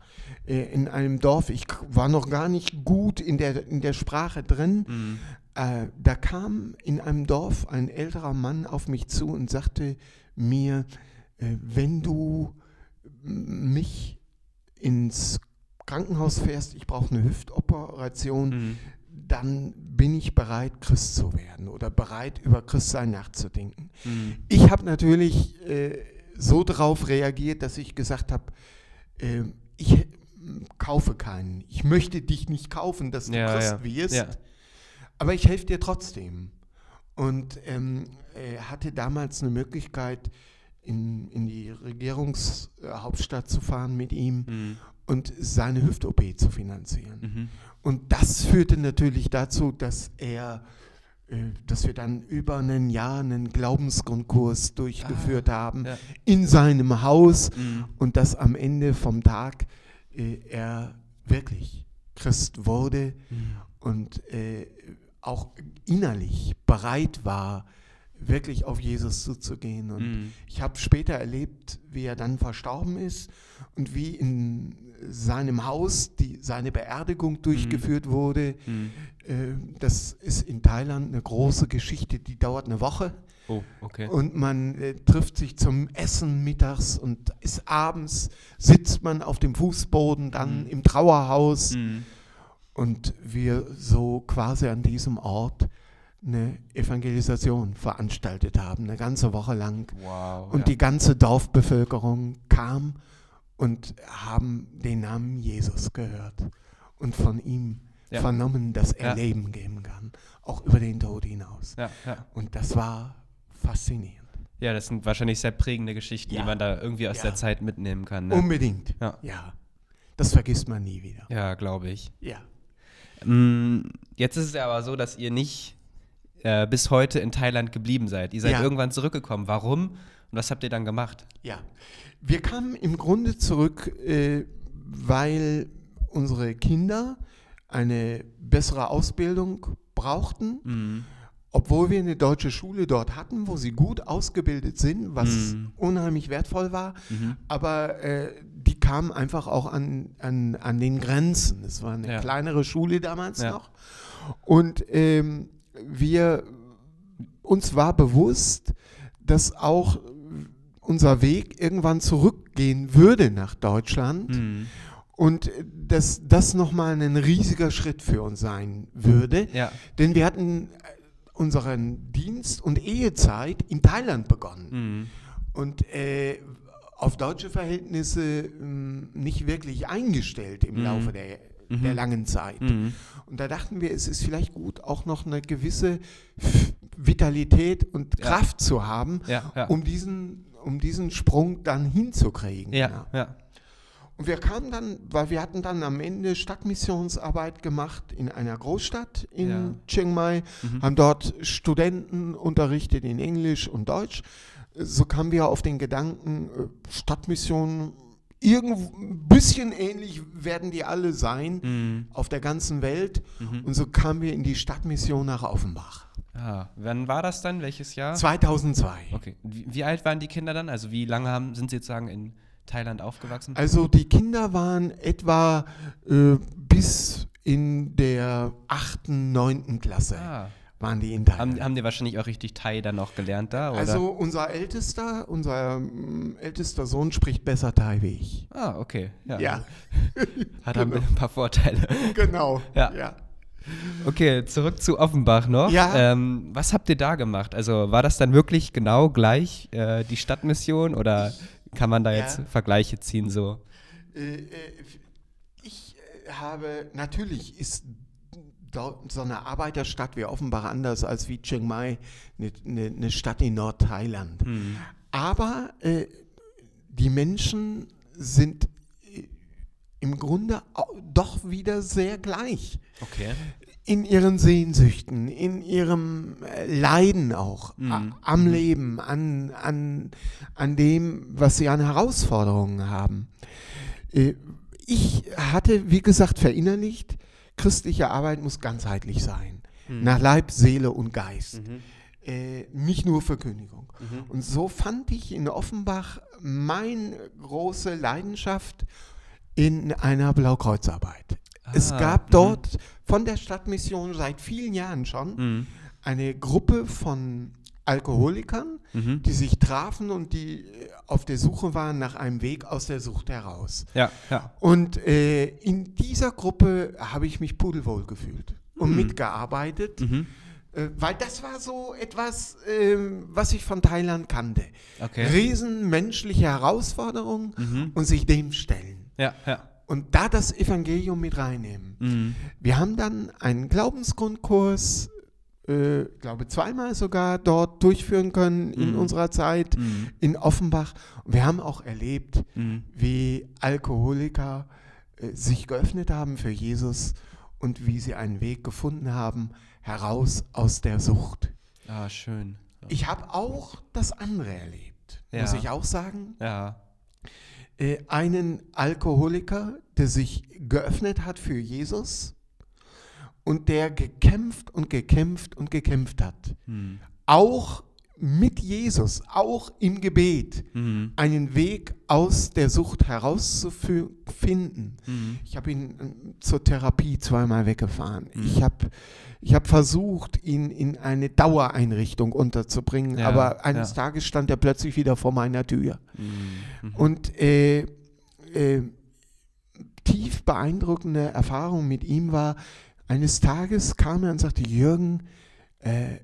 [SPEAKER 2] äh, in einem Dorf, ich war noch gar nicht gut in der, in der Sprache drin.
[SPEAKER 1] Mhm.
[SPEAKER 2] Äh, da kam in einem Dorf ein älterer Mann auf mich zu und sagte mir, äh, wenn du mich ins Krankenhaus fährst, ich brauche eine Hüftoperation,
[SPEAKER 1] Mhm.
[SPEAKER 2] Dann bin ich bereit, Christ zu werden oder bereit, über Christsein nachzudenken.
[SPEAKER 1] Mhm.
[SPEAKER 2] Ich habe natürlich äh, so darauf reagiert, dass ich gesagt habe, äh, ich äh, kaufe keinen. Ich möchte dich nicht kaufen, dass du
[SPEAKER 1] Ja,
[SPEAKER 2] Christ
[SPEAKER 1] ja.
[SPEAKER 2] wirst,
[SPEAKER 1] Ja.
[SPEAKER 2] aber ich helfe dir trotzdem. Und ähm, er hatte damals eine Möglichkeit, in, in die Regierungshauptstadt zu fahren mit ihm
[SPEAKER 1] Mhm.
[SPEAKER 2] Und seine Hüft-OP zu finanzieren.
[SPEAKER 1] Mhm.
[SPEAKER 2] Und das führte natürlich dazu, dass er, äh, dass wir dann über ein Jahr einen Glaubensgrundkurs durchgeführt haben
[SPEAKER 1] ja.
[SPEAKER 2] in seinem Haus
[SPEAKER 1] Mhm.
[SPEAKER 2] und dass am Ende vom Tag äh, er wirklich Christ wurde
[SPEAKER 1] Mhm.
[SPEAKER 2] und äh, auch innerlich bereit war, wirklich auf Jesus zuzugehen. Und
[SPEAKER 1] Mhm.
[SPEAKER 2] ich habe später erlebt, wie er dann verstorben ist und wie in seinem Haus die, seine Beerdigung durchgeführt wurde.
[SPEAKER 1] Mhm.
[SPEAKER 2] Äh, das ist in Thailand eine große Geschichte, die dauert eine Woche.
[SPEAKER 1] Oh, okay.
[SPEAKER 2] Und man äh, trifft sich zum Essen mittags und ist abends, sitzt man auf dem Fußboden, dann
[SPEAKER 1] Mhm.
[SPEAKER 2] im Trauerhaus.
[SPEAKER 1] Mhm.
[SPEAKER 2] Und wir so quasi an diesem Ort eine Evangelisation veranstaltet haben, eine ganze Woche lang.
[SPEAKER 1] Wow.
[SPEAKER 2] Und
[SPEAKER 1] ja.
[SPEAKER 2] die ganze Dorfbevölkerung kam und haben den Namen Jesus gehört und von ihm
[SPEAKER 1] Ja.
[SPEAKER 2] vernommen, dass er
[SPEAKER 1] Ja.
[SPEAKER 2] Leben geben kann, auch über den Tod hinaus. Und das war faszinierend.
[SPEAKER 1] ja, das sind wahrscheinlich sehr prägende Geschichten, die man da irgendwie aus der Zeit mitnehmen kann. Ne?
[SPEAKER 2] Unbedingt.
[SPEAKER 1] Ja.
[SPEAKER 2] Das vergisst man nie wieder.
[SPEAKER 1] Ja, glaube ich.
[SPEAKER 2] Ja.
[SPEAKER 1] Mm, Jetzt ist es ja aber so, dass ihr nicht äh, bis heute in Thailand geblieben seid. Ihr seid
[SPEAKER 2] Ja.
[SPEAKER 1] irgendwann zurückgekommen. Warum und was habt ihr dann gemacht?
[SPEAKER 2] Ja, wir kamen im Grunde zurück, äh, weil unsere Kinder eine bessere Ausbildung brauchten,
[SPEAKER 1] Mhm.
[SPEAKER 2] obwohl wir eine deutsche Schule dort hatten, wo sie gut ausgebildet sind, was
[SPEAKER 1] Mhm.
[SPEAKER 2] unheimlich wertvoll war.
[SPEAKER 1] Mhm.
[SPEAKER 2] Aber äh, die kamen einfach auch an, an, an den Grenzen. Es war eine
[SPEAKER 1] Ja.
[SPEAKER 2] kleinere Schule damals
[SPEAKER 1] Ja.
[SPEAKER 2] noch. Und ähm, wir, uns war bewusst, dass auch unser Weg irgendwann zurückgehen würde nach Deutschland
[SPEAKER 1] Mhm.
[SPEAKER 2] und dass das nochmal ein riesiger Schritt für uns sein würde.
[SPEAKER 1] Ja.
[SPEAKER 2] Denn wir hatten äh, unseren Dienst und Ehezeit in Thailand begonnen
[SPEAKER 1] Mhm.
[SPEAKER 2] und äh, auf deutsche Verhältnisse mh, nicht wirklich eingestellt im
[SPEAKER 1] Mhm.
[SPEAKER 2] Laufe der,
[SPEAKER 1] Mhm.
[SPEAKER 2] der langen Zeit.
[SPEAKER 1] Mhm.
[SPEAKER 2] Und da dachten wir, es ist vielleicht gut, auch noch eine gewisse Vitalität und
[SPEAKER 1] Ja.
[SPEAKER 2] Kraft zu haben,
[SPEAKER 1] Ja, ja.
[SPEAKER 2] um, diesen, um diesen Sprung dann hinzukriegen. Und wir kamen dann, weil wir hatten dann am Ende Stadtmissionsarbeit gemacht in einer Großstadt in
[SPEAKER 1] Ja.
[SPEAKER 2] Chiang Mai,
[SPEAKER 1] Mhm.
[SPEAKER 2] haben dort Studenten unterrichtet in Englisch und Deutsch. So kamen wir auf den Gedanken, äh, Stadtmissionen, irgendwo ein bisschen ähnlich werden die alle sein
[SPEAKER 1] Mhm.
[SPEAKER 2] auf der ganzen Welt.
[SPEAKER 1] Mhm.
[SPEAKER 2] Und so kamen wir in die Stadtmission nach Offenbach.
[SPEAKER 1] Ah, wann war das dann? Welches Jahr?
[SPEAKER 2] 2002.
[SPEAKER 1] Okay. Wie, wie alt waren die Kinder dann? Also wie lange haben, sind sie sozusagen in Thailand aufgewachsen?
[SPEAKER 2] Also die Kinder waren etwa äh, bis in der 8., 9. Klasse
[SPEAKER 1] ah.
[SPEAKER 2] Waren die in Thailand.
[SPEAKER 1] Haben, haben die wahrscheinlich auch richtig Thai dann noch gelernt da? Oder?
[SPEAKER 2] also unser ältester, unser ähm, ältester Sohn spricht besser Thai wie ich.
[SPEAKER 1] ah, okay. Ja.
[SPEAKER 2] Ja,
[SPEAKER 1] Hat ein
[SPEAKER 2] genau.
[SPEAKER 1] paar Vorteile.
[SPEAKER 2] genau.
[SPEAKER 1] Ja.
[SPEAKER 2] ja.
[SPEAKER 1] Okay, zurück zu Offenbach noch.
[SPEAKER 2] Ja.
[SPEAKER 1] Ähm, was habt ihr da gemacht? Also war das dann wirklich genau gleich äh, die Stadtmission oder kann man da
[SPEAKER 2] Ja.
[SPEAKER 1] jetzt Vergleiche ziehen so?
[SPEAKER 2] Äh, äh, ich äh, habe, natürlich ist so eine Arbeiterstadt wie Offenbach anders als wie Chiang Mai, eine, eine, Stadt in Nordthailand.
[SPEAKER 1] Hm.
[SPEAKER 2] Aber äh, die Menschen sind äh, im Grunde doch wieder sehr gleich.
[SPEAKER 1] Okay.
[SPEAKER 2] in ihren Sehnsüchten, in ihrem äh, Leiden auch,
[SPEAKER 1] Mhm.
[SPEAKER 2] am Leben, an, an, an dem, was sie an Herausforderungen haben. Äh, Ich hatte, wie gesagt, verinnerlicht, christliche Arbeit muss ganzheitlich sein.
[SPEAKER 1] Mhm.
[SPEAKER 2] Nach Leib, Seele und Geist.
[SPEAKER 1] Mhm.
[SPEAKER 2] Äh, nicht nur Verkündigung.
[SPEAKER 1] Mhm.
[SPEAKER 2] Und so fand ich in Offenbach meine große Leidenschaft in einer Blaukreuzarbeit. es
[SPEAKER 1] Ah,
[SPEAKER 2] gab
[SPEAKER 1] mhm.
[SPEAKER 2] dort von der Stadtmission seit vielen Jahren schon
[SPEAKER 1] Mhm.
[SPEAKER 2] eine Gruppe von Alkoholikern,
[SPEAKER 1] Mhm.
[SPEAKER 2] die sich trafen und die äh, auf der Suche waren nach einem Weg aus der Sucht heraus.
[SPEAKER 1] Ja, ja.
[SPEAKER 2] Und äh, in dieser Gruppe habe ich mich pudelwohl gefühlt und
[SPEAKER 1] Mhm.
[SPEAKER 2] mitgearbeitet,
[SPEAKER 1] Mhm.
[SPEAKER 2] äh, weil das war so etwas, ähm, was ich von Thailand kannte.
[SPEAKER 1] Okay.
[SPEAKER 2] Riesen menschliche Herausforderungen
[SPEAKER 1] Mhm.
[SPEAKER 2] und sich dem stellen.
[SPEAKER 1] Ja, ja.
[SPEAKER 2] Und da das Evangelium mit reinnehmen.
[SPEAKER 1] Mhm.
[SPEAKER 2] Wir haben dann einen Glaubensgrundkurs, äh, glaube zweimal sogar dort durchführen können in
[SPEAKER 1] Mhm.
[SPEAKER 2] unserer Zeit
[SPEAKER 1] Mhm.
[SPEAKER 2] in Offenbach. Und wir haben auch erlebt,
[SPEAKER 1] Mhm.
[SPEAKER 2] wie Alkoholiker äh, sich geöffnet haben für Jesus und wie sie einen Weg gefunden haben heraus aus der Sucht.
[SPEAKER 1] Ah, schön.
[SPEAKER 2] Ich habe auch das andere erlebt, muss
[SPEAKER 1] Ja.
[SPEAKER 2] ich auch sagen.
[SPEAKER 1] Ja.
[SPEAKER 2] Äh, einen Alkoholiker, der sich geöffnet hat für Jesus und der gekämpft und gekämpft und gekämpft hat.
[SPEAKER 1] Mhm.
[SPEAKER 2] Auch mit Jesus, auch im Gebet,
[SPEAKER 1] Mhm.
[SPEAKER 2] einen Weg aus der Sucht herauszufinden.
[SPEAKER 1] Mhm.
[SPEAKER 2] Ich habe ihn ähm, zur Therapie zweimal weggefahren.
[SPEAKER 1] Mhm.
[SPEAKER 2] Ich habe ich hab versucht, ihn in eine Dauereinrichtung unterzubringen,
[SPEAKER 1] Ja,
[SPEAKER 2] aber eines
[SPEAKER 1] ja.
[SPEAKER 2] Tages stand er plötzlich wieder vor meiner Tür.
[SPEAKER 1] Mhm.
[SPEAKER 2] Und äh, äh, tief beeindruckende Erfahrung mit ihm war, eines Tages kam er und sagte, Jürgen, äh,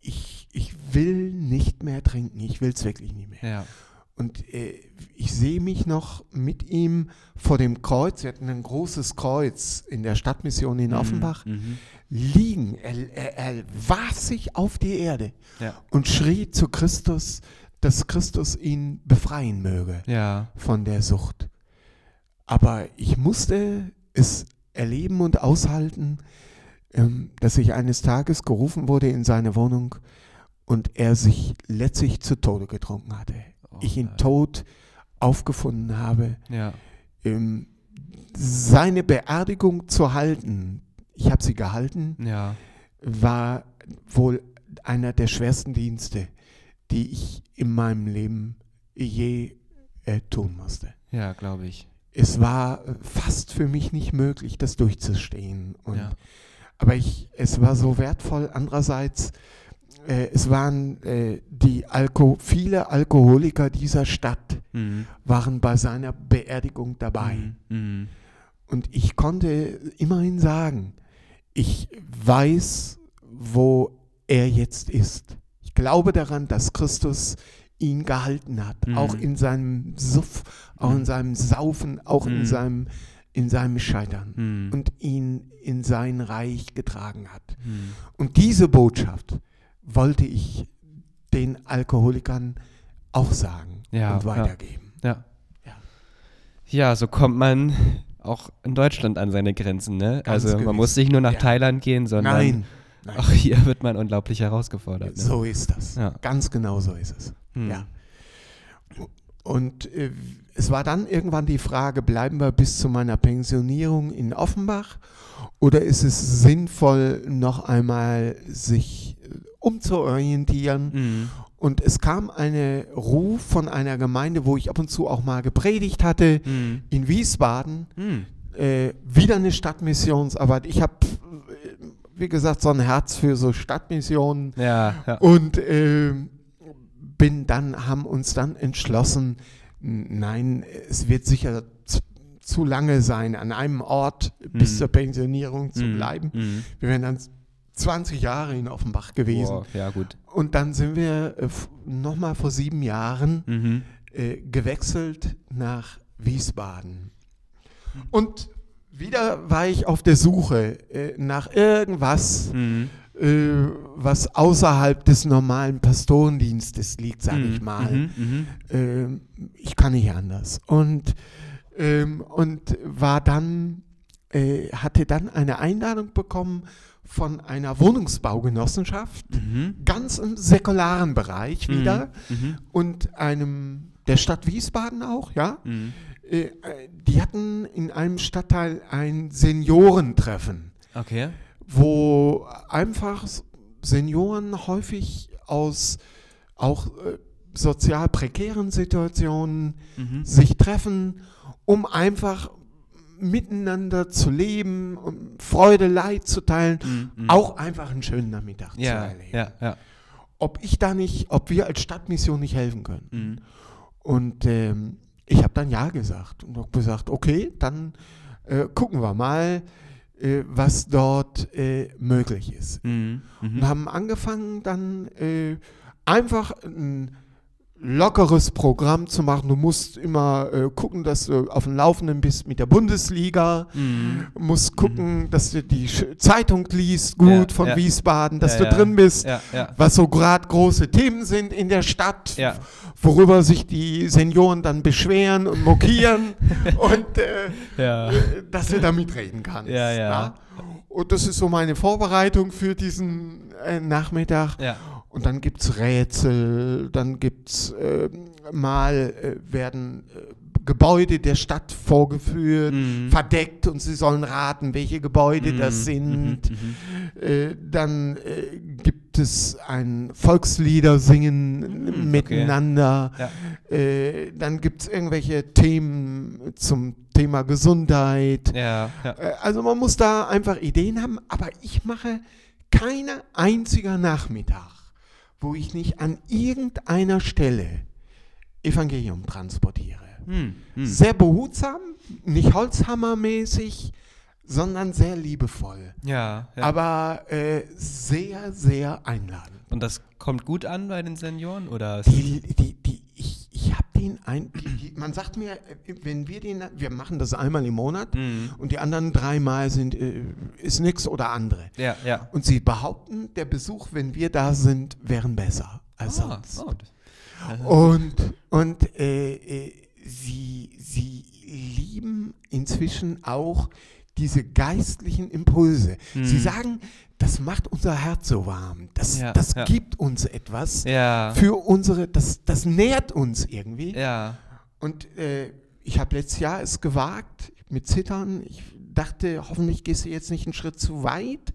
[SPEAKER 2] ich, ich will nicht mehr trinken, ich will es wirklich nicht mehr.
[SPEAKER 1] Ja.
[SPEAKER 2] Und äh, ich sehe mich noch mit ihm vor dem Kreuz, wir hatten ein großes Kreuz in der Stadtmission in Offenbach,
[SPEAKER 1] Mhm.
[SPEAKER 2] liegen. Er, er, er warf sich auf die Erde
[SPEAKER 1] Ja.
[SPEAKER 2] und schrie zu Christus, dass Christus ihn befreien möge
[SPEAKER 1] Ja.
[SPEAKER 2] von der Sucht. Aber ich musste es erleben und aushalten, ähm, dass ich eines Tages gerufen wurde in seine Wohnung und er sich letztlich zu Tode getrunken hatte.
[SPEAKER 1] Oh
[SPEAKER 2] ich ihn tot aufgefunden habe.
[SPEAKER 1] Ja.
[SPEAKER 2] Ähm, seine Beerdigung zu halten, ich habe sie gehalten,
[SPEAKER 1] Ja.
[SPEAKER 2] war wohl einer der schwersten Dienste, die ich in meinem Leben je äh, tun musste.
[SPEAKER 1] Ja, glaube ich.
[SPEAKER 2] Es war fast für mich nicht möglich, das durchzustehen. Und,
[SPEAKER 1] Ja.
[SPEAKER 2] Aber ich, es war so wertvoll. Andererseits, äh, es waren äh, die Alko viele Alkoholiker dieser Stadt
[SPEAKER 1] Mhm.
[SPEAKER 2] waren bei seiner Beerdigung dabei.
[SPEAKER 1] Mhm. Mhm.
[SPEAKER 2] Und ich konnte immerhin sagen, ich weiß, wo er jetzt ist. Ich glaube daran, dass Christus ihn gehalten hat,
[SPEAKER 1] Mhm.
[SPEAKER 2] auch in seinem Suff, auch
[SPEAKER 1] Mhm.
[SPEAKER 2] in seinem Saufen, auch in
[SPEAKER 1] Mhm.
[SPEAKER 2] seinem, in seinem Scheitern
[SPEAKER 1] Mhm.
[SPEAKER 2] und ihn in sein Reich getragen hat.
[SPEAKER 1] Mhm.
[SPEAKER 2] Und diese Botschaft wollte ich den Alkoholikern auch sagen
[SPEAKER 1] Ja,
[SPEAKER 2] und weitergeben.
[SPEAKER 1] Ja.
[SPEAKER 2] Ja.
[SPEAKER 1] Ja, so kommt man auch in Deutschland an seine Grenzen, ne?
[SPEAKER 2] Ganz
[SPEAKER 1] also
[SPEAKER 2] gewiss.
[SPEAKER 1] man muss nicht nur nach
[SPEAKER 2] Ja.
[SPEAKER 1] Thailand gehen, sondern
[SPEAKER 2] Nein, nein.
[SPEAKER 1] auch hier wird man unglaublich herausgefordert. Ne?
[SPEAKER 2] so ist das.
[SPEAKER 1] Ja.
[SPEAKER 2] Ganz genau so ist es.
[SPEAKER 1] Hm.
[SPEAKER 2] Ja. Und äh, es war dann irgendwann die Frage, bleiben wir bis zu meiner Pensionierung in Offenbach oder ist es sinnvoll, noch einmal sich äh, umzuorientieren?
[SPEAKER 1] Mhm.
[SPEAKER 2] Und es kam eine Ruf von einer Gemeinde, wo ich ab und zu auch mal gepredigt hatte,
[SPEAKER 1] Mhm.
[SPEAKER 2] in Wiesbaden,
[SPEAKER 1] Mhm.
[SPEAKER 2] äh, wieder eine Stadtmissionsarbeit. Ich habe, wie gesagt, so ein Herz für so Stadtmissionen.
[SPEAKER 1] Ja, ja.
[SPEAKER 2] Und ähm, bin dann, haben uns dann entschlossen, nein, es wird sicher zu, lange sein, an einem Ort bis
[SPEAKER 1] Mhm.
[SPEAKER 2] zur Pensionierung zu
[SPEAKER 1] Mhm.
[SPEAKER 2] bleiben.
[SPEAKER 1] Mhm.
[SPEAKER 2] Wir wären dann 20 Jahre in Offenbach gewesen.
[SPEAKER 1] Boah, ja, gut.
[SPEAKER 2] Und dann sind wir äh, nochmal vor sieben Jahren
[SPEAKER 1] Mhm.
[SPEAKER 2] äh, gewechselt nach Wiesbaden. Und wieder war ich auf der Suche äh, nach irgendwas,
[SPEAKER 1] Mhm.
[SPEAKER 2] äh, was außerhalb des normalen Pastorendienstes liegt, sage ich
[SPEAKER 1] Mhm.
[SPEAKER 2] mal.
[SPEAKER 1] Mhm. Mhm.
[SPEAKER 2] Ähm, ich kann nicht anders. Und, ähm, und war dann äh, hatte dann eine Einladung bekommen von einer Wohnungsbaugenossenschaft,
[SPEAKER 1] Mhm.
[SPEAKER 2] ganz im säkularen Bereich wieder
[SPEAKER 1] Mhm.
[SPEAKER 2] und einem der Stadt Wiesbaden auch, ja. Äh, die hatten in einem Stadtteil ein Seniorentreffen,
[SPEAKER 1] Okay.
[SPEAKER 2] wo einfach Senioren häufig aus auch äh, sozial prekären Situationen
[SPEAKER 1] Mhm.
[SPEAKER 2] sich treffen, um einfach miteinander zu leben, um Freude, Leid zu teilen,
[SPEAKER 1] Mhm.
[SPEAKER 2] auch einfach einen schönen Nachmittag zu
[SPEAKER 1] Ja,
[SPEAKER 2] erleben.
[SPEAKER 1] ja, ja.
[SPEAKER 2] Ob ich da nicht, ob wir als Stadtmission nicht helfen können.
[SPEAKER 1] Mhm.
[SPEAKER 2] Und ähm, ich habe dann ja gesagt und habe gesagt, okay, dann äh, gucken wir mal, äh, was dort äh, möglich ist.
[SPEAKER 1] Mhm.
[SPEAKER 2] Und
[SPEAKER 1] Mhm.
[SPEAKER 2] haben angefangen dann äh, einfach ein lockeres Programm zu machen. Du musst immer äh, gucken, dass du auf dem Laufenden bist mit der Bundesliga.
[SPEAKER 1] Mhm.
[SPEAKER 2] Musst gucken, dass du die Zeitung liest, gut
[SPEAKER 1] Ja,
[SPEAKER 2] von
[SPEAKER 1] ja.
[SPEAKER 2] Wiesbaden, dass
[SPEAKER 1] Ja,
[SPEAKER 2] du drin bist, was so gerade große Themen sind in der Stadt, worüber sich die Senioren dann beschweren und mokieren und äh, äh, dass du da mitreden kannst.
[SPEAKER 1] Ja.
[SPEAKER 2] Und das ist so meine Vorbereitung für diesen äh, Nachmittag. Und dann gibt es Rätsel, dann gibt es äh, mal äh, werden äh, Gebäude der Stadt vorgeführt,
[SPEAKER 1] Mhm.
[SPEAKER 2] verdeckt und sie sollen raten, welche Gebäude das
[SPEAKER 1] Mhm.
[SPEAKER 2] sind.
[SPEAKER 1] Mhm. Mhm.
[SPEAKER 2] Äh, dann äh, gibt es ein Volkslieder singen
[SPEAKER 1] Mhm, okay.
[SPEAKER 2] miteinander.
[SPEAKER 1] Ja.
[SPEAKER 2] Äh, dann gibt es irgendwelche Themen zum Thema Gesundheit.
[SPEAKER 1] Ja, ja.
[SPEAKER 2] Also man muss da einfach Ideen haben, aber ich mache keine einziger Nachmittag, wo ich nicht an irgendeiner Stelle Evangelium transportiere.
[SPEAKER 1] Hm. Hm.
[SPEAKER 2] Sehr behutsam, nicht holzhammermäßig, sondern sehr liebevoll.
[SPEAKER 1] Ja, ja.
[SPEAKER 2] Aber äh, sehr, sehr einladend.
[SPEAKER 1] Und das kommt gut an bei den Senioren? Oder
[SPEAKER 2] Die, die, die, den ein, man sagt mir, äh, wenn wir den, wir machen das einmal im Monat
[SPEAKER 1] Mhm.
[SPEAKER 2] und die anderen dreimal sind, äh, ist nichts oder andere.
[SPEAKER 1] Ja, ja.
[SPEAKER 2] Und sie behaupten, der Besuch, wenn wir da sind, wären besser als
[SPEAKER 1] Ah,
[SPEAKER 2] sonst.
[SPEAKER 1] oh,
[SPEAKER 2] Und, und äh, äh, sie, sie lieben inzwischen auch diese geistlichen Impulse. Sie
[SPEAKER 1] Hm.
[SPEAKER 2] sagen, das macht unser Herz so warm. Das,
[SPEAKER 1] Ja,
[SPEAKER 2] das
[SPEAKER 1] ja.
[SPEAKER 2] gibt uns etwas
[SPEAKER 1] Ja.
[SPEAKER 2] für unsere, das, das nährt uns irgendwie. Und äh, ich habe letztes Jahr es gewagt mit Zittern. Ich dachte, hoffentlich gehst du jetzt nicht einen Schritt zu weit.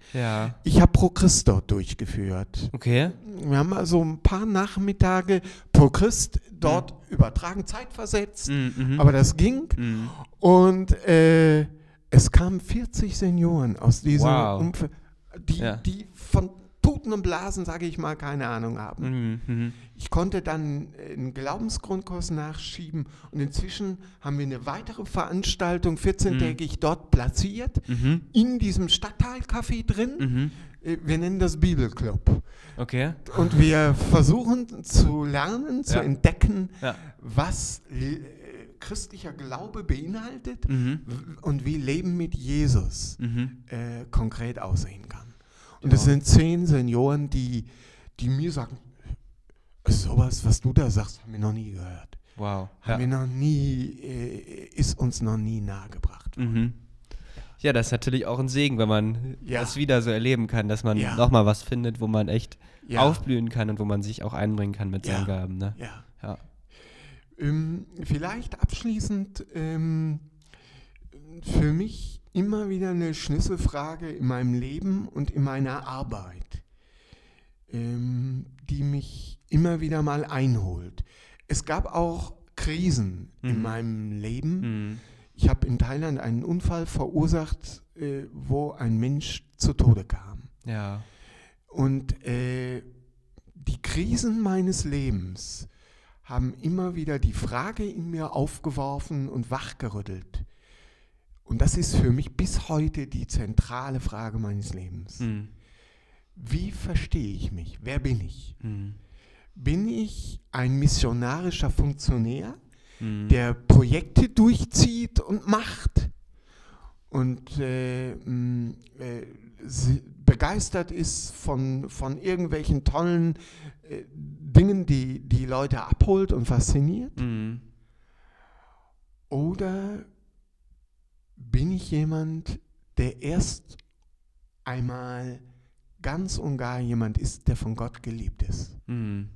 [SPEAKER 2] Ich habe Pro Christ dort durchgeführt.
[SPEAKER 1] Okay.
[SPEAKER 2] Wir haben also ein paar Nachmittage Pro Christ dort übertragen, zeitversetzt,
[SPEAKER 1] Mhm, mhm.
[SPEAKER 2] aber das ging.
[SPEAKER 1] Mhm.
[SPEAKER 2] Und äh, es kamen 40 Senioren aus diesem
[SPEAKER 1] Wow.
[SPEAKER 2] Umfeld, die,
[SPEAKER 1] Ja.
[SPEAKER 2] die von Tuten und Blasen, sage ich mal, keine Ahnung haben.
[SPEAKER 1] Mhm, mhm.
[SPEAKER 2] Ich konnte dann äh, einen Glaubensgrundkurs nachschieben und inzwischen haben wir eine weitere Veranstaltung 14-tägig dort platziert,
[SPEAKER 1] Mhm.
[SPEAKER 2] in diesem Stadtteilcafé drin.
[SPEAKER 1] Mhm.
[SPEAKER 2] Äh, Wir nennen das Bibelclub.
[SPEAKER 1] Okay.
[SPEAKER 2] Und wir versuchen zu lernen, zu
[SPEAKER 1] Ja.
[SPEAKER 2] entdecken,
[SPEAKER 1] Ja.
[SPEAKER 2] was äh, christlicher Glaube beinhaltet
[SPEAKER 1] Mhm.
[SPEAKER 2] und wie Leben mit Jesus
[SPEAKER 1] Mhm.
[SPEAKER 2] äh, konkret aussehen kann. Und es sind zehn Senioren, die, die mir sagen, sowas, was du da sagst, haben wir noch nie gehört.
[SPEAKER 1] Wow.
[SPEAKER 2] Haben wir noch nie, äh, ist uns noch nie nahegebracht.
[SPEAKER 1] Mhm. Ja, das ist natürlich auch ein Segen, wenn man
[SPEAKER 2] Ja.
[SPEAKER 1] das wieder so erleben kann, dass man
[SPEAKER 2] Ja.
[SPEAKER 1] nochmal was findet, wo man echt
[SPEAKER 2] Ja.
[SPEAKER 1] aufblühen kann und wo man sich auch einbringen kann mit seinen Gaben. Ne?
[SPEAKER 2] Ja.
[SPEAKER 1] Ja.
[SPEAKER 2] Ähm, vielleicht abschließend ähm, für mich immer wieder eine Schlüsselfrage in meinem Leben und in meiner Arbeit, ähm, die mich immer wieder mal einholt. Es gab auch Krisen in
[SPEAKER 1] Mhm.
[SPEAKER 2] meinem Leben.
[SPEAKER 1] Mhm.
[SPEAKER 2] Ich habe in Thailand einen Unfall verursacht, äh, wo ein Mensch zu Tode kam.
[SPEAKER 1] Ja.
[SPEAKER 2] Und äh, die Krisen meines Lebens haben immer wieder die Frage in mir aufgeworfen und wachgerüttelt. Und das ist für mich bis heute die zentrale Frage meines Lebens.
[SPEAKER 1] Mhm.
[SPEAKER 2] Wie verstehe ich mich? Wer bin ich?
[SPEAKER 1] Mhm.
[SPEAKER 2] Bin ich ein missionarischer Funktionär,
[SPEAKER 1] Mhm.
[SPEAKER 2] der Projekte durchzieht und macht und äh, mh, äh, begeistert ist von, von irgendwelchen tollen äh, Dingen, die die Leute abholt und fasziniert?
[SPEAKER 1] Mhm.
[SPEAKER 2] Oder bin ich jemand, der erst einmal ganz und gar jemand ist, der von Gott geliebt ist.
[SPEAKER 1] Mhm.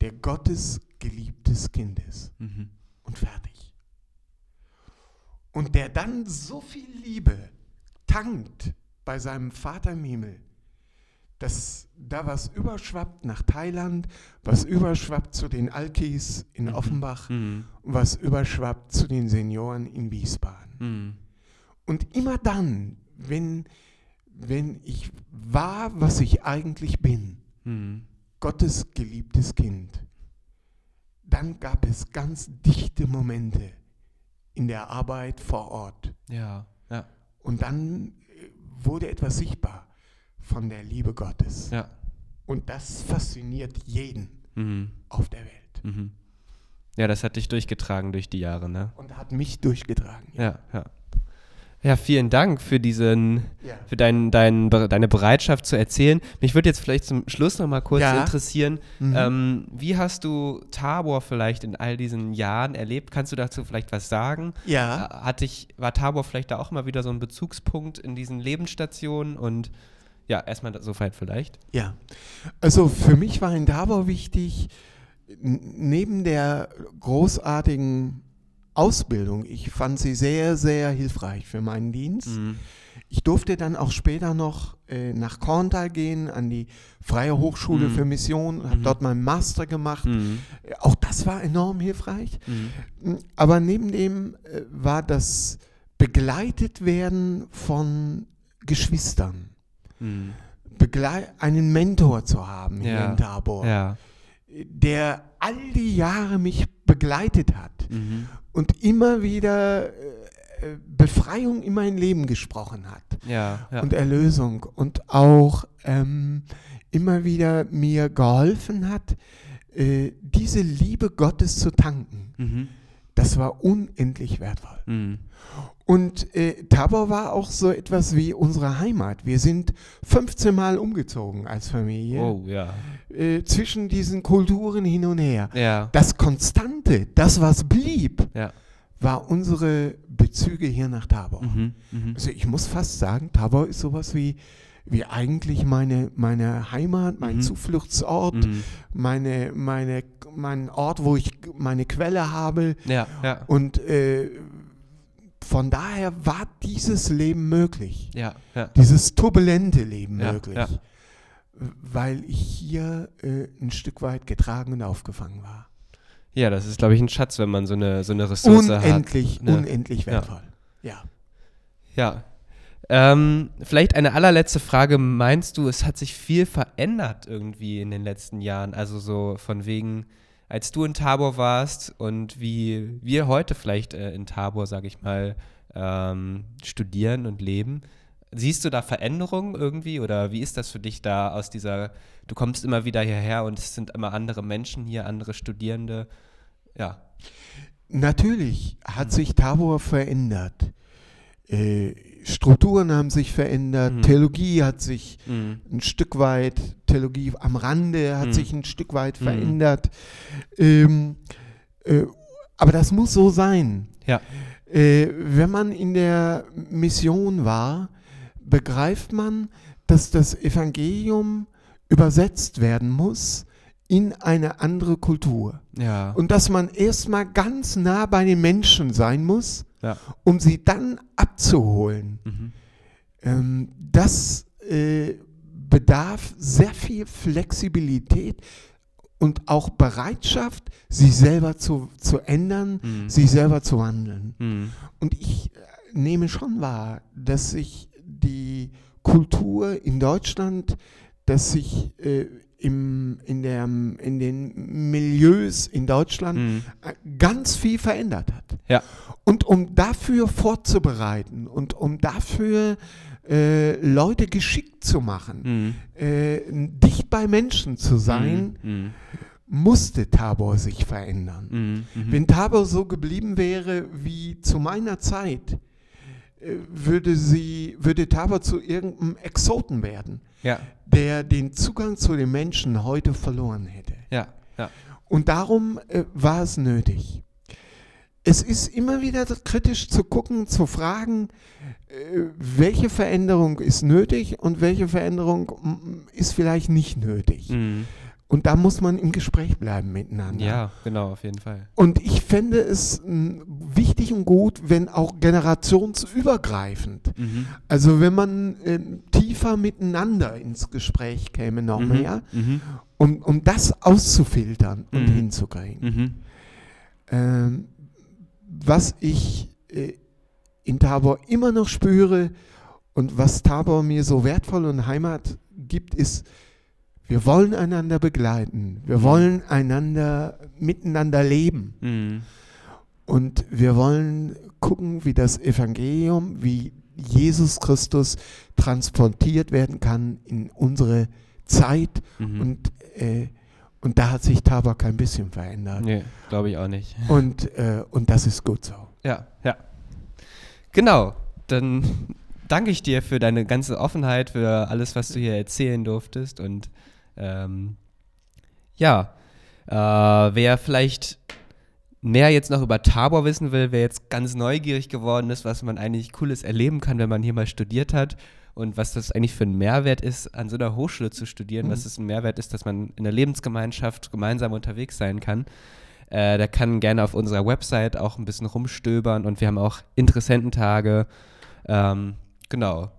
[SPEAKER 2] Der Gottes geliebtes Kind ist.
[SPEAKER 1] Mhm.
[SPEAKER 2] Und fertig. Und der dann so viel Liebe tankt bei seinem Vater im Himmel, dass da was überschwappt nach Thailand, was überschwappt zu den Alkis in Offenbach
[SPEAKER 1] Mhm.
[SPEAKER 2] und was überschwappt zu den Senioren in Wiesbaden.
[SPEAKER 1] Mhm.
[SPEAKER 2] Und immer dann, wenn, wenn ich war, was ich eigentlich bin,
[SPEAKER 1] Mhm.
[SPEAKER 2] Gottes geliebtes Kind, dann gab es ganz dichte Momente in der Arbeit vor Ort.
[SPEAKER 1] Ja, ja,
[SPEAKER 2] Und dann äh, wurde etwas sichtbar von der Liebe Gottes.
[SPEAKER 1] ja.
[SPEAKER 2] Und das fasziniert jeden
[SPEAKER 1] Mhm.
[SPEAKER 2] auf der Welt.
[SPEAKER 1] Mhm. Ja, das hat dich durchgetragen durch die Jahre, ne?
[SPEAKER 2] Und hat mich durchgetragen.
[SPEAKER 1] Ja, ja. Ja, vielen Dank für diesen,
[SPEAKER 2] Ja.
[SPEAKER 1] für dein, dein, deine Bereitschaft zu erzählen. Mich würde jetzt vielleicht zum Schluss noch mal kurz
[SPEAKER 2] Ja.
[SPEAKER 1] interessieren,
[SPEAKER 2] Mhm.
[SPEAKER 1] ähm, wie hast du Tabor vielleicht in all diesen Jahren erlebt? Kannst du dazu vielleicht was sagen?
[SPEAKER 2] Ja.
[SPEAKER 1] Äh, Hat dich, war Tabor vielleicht da auch immer wieder so ein Bezugspunkt in diesen Lebensstationen? Und ja, erstmal da- so weit vielleicht.
[SPEAKER 2] Ja, also für mich war in Tabor wichtig, neben der großartigen Ausbildung, ich fand sie sehr, sehr hilfreich für meinen Dienst.
[SPEAKER 1] Mhm.
[SPEAKER 2] Ich durfte dann auch später noch äh, nach Korntal gehen, an die Freie Hochschule
[SPEAKER 1] Mhm.
[SPEAKER 2] für Mission, habe
[SPEAKER 1] Mhm.
[SPEAKER 2] dort meinen Master gemacht.
[SPEAKER 1] Mhm.
[SPEAKER 2] Äh, Auch das war enorm hilfreich.
[SPEAKER 1] Mhm.
[SPEAKER 2] Aber neben dem äh, war das begleitet werden von Geschwistern.
[SPEAKER 1] Mhm.
[SPEAKER 2] Beglei einen Mentor zu haben hier
[SPEAKER 1] Ja.
[SPEAKER 2] in Tabor,
[SPEAKER 1] Ja.
[SPEAKER 2] Der all die Jahre mich begleitet hat
[SPEAKER 1] Mhm.
[SPEAKER 2] und immer wieder äh, Befreiung in mein Leben gesprochen hat
[SPEAKER 1] Ja, ja.
[SPEAKER 2] und Erlösung und auch ähm, immer wieder mir geholfen hat, äh, diese Liebe Gottes zu tanken.
[SPEAKER 1] Mhm.
[SPEAKER 2] Das war unendlich wertvoll.
[SPEAKER 1] Mhm.
[SPEAKER 2] Und äh, Tabor war auch so etwas wie unsere Heimat. Wir sind 15 Mal umgezogen als Familie
[SPEAKER 1] Oh, ja.
[SPEAKER 2] äh, zwischen diesen Kulturen hin und her.
[SPEAKER 1] Ja.
[SPEAKER 2] Das Konstante, das was blieb,
[SPEAKER 1] Ja.
[SPEAKER 2] war unsere Bezüge hier nach Tabor.
[SPEAKER 1] Mhm. Mhm.
[SPEAKER 2] Also ich muss fast sagen, Tabor ist sowas wie, wie eigentlich meine, meine Heimat, mein
[SPEAKER 1] Mhm.
[SPEAKER 2] Zufluchtsort,
[SPEAKER 1] Mhm.
[SPEAKER 2] meine, meine, mein Ort, wo ich meine Quelle habe.
[SPEAKER 1] Ja, ja.
[SPEAKER 2] Und äh, von daher war dieses Leben möglich,
[SPEAKER 1] Ja, ja.
[SPEAKER 2] dieses turbulente Leben
[SPEAKER 1] Ja,
[SPEAKER 2] möglich,
[SPEAKER 1] ja.
[SPEAKER 2] weil ich hier äh, ein Stück weit getragen und aufgefangen war.
[SPEAKER 1] Ja, das ist, glaube ich, ein Schatz, wenn man so eine, so eine Ressource
[SPEAKER 2] Unendlich,
[SPEAKER 1] hat. ne?
[SPEAKER 2] unendlich wertvoll. Ja.
[SPEAKER 1] Ja. Ähm, vielleicht eine allerletzte Frage. Meinst du, es hat sich viel verändert irgendwie in den letzten Jahren? Also so von wegen, als du in Tabor warst und wie wir heute vielleicht äh, in Tabor, sage ich mal, ähm, studieren und leben. Siehst du da Veränderungen irgendwie oder wie ist das für dich da aus dieser, du kommst immer wieder hierher und es sind immer andere Menschen hier, andere Studierende. Ja.
[SPEAKER 2] Natürlich
[SPEAKER 1] Mhm.
[SPEAKER 2] hat sich Tabor verändert. Äh, Strukturen haben sich verändert,
[SPEAKER 1] Mhm.
[SPEAKER 2] Theologie hat sich
[SPEAKER 1] Mhm.
[SPEAKER 2] ein Stück weit, Theologie am Rande hat
[SPEAKER 1] Mhm.
[SPEAKER 2] sich ein Stück weit
[SPEAKER 1] Mhm.
[SPEAKER 2] verändert. Ähm, äh, aber das muss so sein.
[SPEAKER 1] Ja.
[SPEAKER 2] Äh, wenn man in der Mission war, begreift man, dass das Evangelium übersetzt werden muss in eine andere Kultur.
[SPEAKER 1] Ja.
[SPEAKER 2] Und dass man erstmal ganz nah bei den Menschen sein muss,
[SPEAKER 1] ja.
[SPEAKER 2] um sie dann abzuholen.
[SPEAKER 1] Mhm.
[SPEAKER 2] Ähm, das äh, bedarf sehr viel Flexibilität und auch Bereitschaft, sich selber zu, zu ändern,
[SPEAKER 1] Mhm.
[SPEAKER 2] sich selber zu wandeln.
[SPEAKER 1] Mhm.
[SPEAKER 2] Und ich äh, nehme schon wahr, dass sich die Kultur in Deutschland, dass sich äh, im, in, der, in den Milieus in Deutschland
[SPEAKER 1] Mhm.
[SPEAKER 2] äh, ganz viel verändert hat.
[SPEAKER 1] Ja.
[SPEAKER 2] Und um dafür vorzubereiten und um dafür äh, Leute geschickt zu machen,
[SPEAKER 1] Mhm.
[SPEAKER 2] äh, dicht bei Menschen zu sein,
[SPEAKER 1] Mhm.
[SPEAKER 2] musste Tabor sich verändern.
[SPEAKER 1] Mhm. Mhm.
[SPEAKER 2] Wenn Tabor so geblieben wäre wie zu meiner Zeit, äh, würde, sie, würde Tabor zu irgendeinem Exoten werden,
[SPEAKER 1] Ja,
[SPEAKER 2] der den Zugang zu den Menschen heute verloren hätte.
[SPEAKER 1] ja, ja.
[SPEAKER 2] Und darum äh, war es nötig. es ist immer wieder kritisch zu gucken, zu fragen, äh, welche Veränderung ist nötig und welche Veränderung ist vielleicht nicht nötig.
[SPEAKER 1] Mhm.
[SPEAKER 2] Und da muss man im Gespräch bleiben miteinander.
[SPEAKER 1] Ja, genau, auf jeden Fall.
[SPEAKER 2] Und ich fände es mm, wichtig und gut, wenn auch generationsübergreifend,
[SPEAKER 1] Mhm.
[SPEAKER 2] also wenn man äh, tiefer miteinander ins Gespräch käme noch
[SPEAKER 1] Mhm.
[SPEAKER 2] mehr,
[SPEAKER 1] Mhm.
[SPEAKER 2] um, um das auszufiltern und
[SPEAKER 1] Mhm.
[SPEAKER 2] hinzukriegen.
[SPEAKER 1] Mhm.
[SPEAKER 2] Ähm, was ich äh, in Tabor immer noch spüre und was Tabor mir so wertvoll und Heimat gibt, ist, wir wollen einander begleiten, wir
[SPEAKER 1] Mhm.
[SPEAKER 2] wollen einander miteinander leben
[SPEAKER 1] Mhm.
[SPEAKER 2] und wir wollen gucken, wie das Evangelium, wie Jesus Christus transportiert werden kann in unsere Zeit
[SPEAKER 1] Mhm.
[SPEAKER 2] und, äh, und da hat sich Tabor kein bisschen verändert.
[SPEAKER 1] Nee, glaube ich auch nicht.
[SPEAKER 2] Und, äh, und das ist gut so.
[SPEAKER 1] Ja, ja. Genau, dann danke ich dir für deine ganze Offenheit, für alles, was du hier erzählen durftest. Und ähm, ja, äh, wer vielleicht mehr jetzt noch über Tabor wissen will, wer jetzt ganz neugierig geworden ist, was man eigentlich Cooles erleben kann, wenn man hier mal studiert hat und was das eigentlich für ein Mehrwert ist, an so einer Hochschule zu studieren,
[SPEAKER 2] Mhm.
[SPEAKER 1] was es ein Mehrwert ist, dass man in der Lebensgemeinschaft gemeinsam unterwegs sein kann. Äh, der kann gerne auf unserer Website auch ein bisschen rumstöbern und wir haben auch Interessententage. Ähm, genau.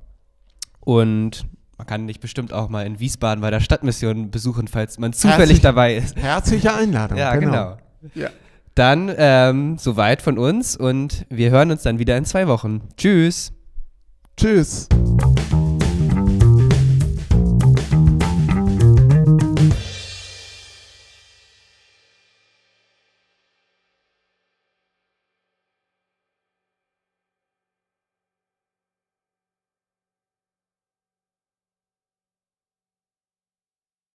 [SPEAKER 1] Und man kann dich bestimmt auch mal in Wiesbaden bei der Stadtmission besuchen, falls man zufällig
[SPEAKER 2] Herzlich-
[SPEAKER 1] dabei ist.
[SPEAKER 2] Herzliche Einladung.
[SPEAKER 1] Ja, genau.
[SPEAKER 2] Ja.
[SPEAKER 1] Dann ähm, soweit von uns und wir hören uns dann wieder in zwei Wochen. Tschüss.
[SPEAKER 2] Tschüss.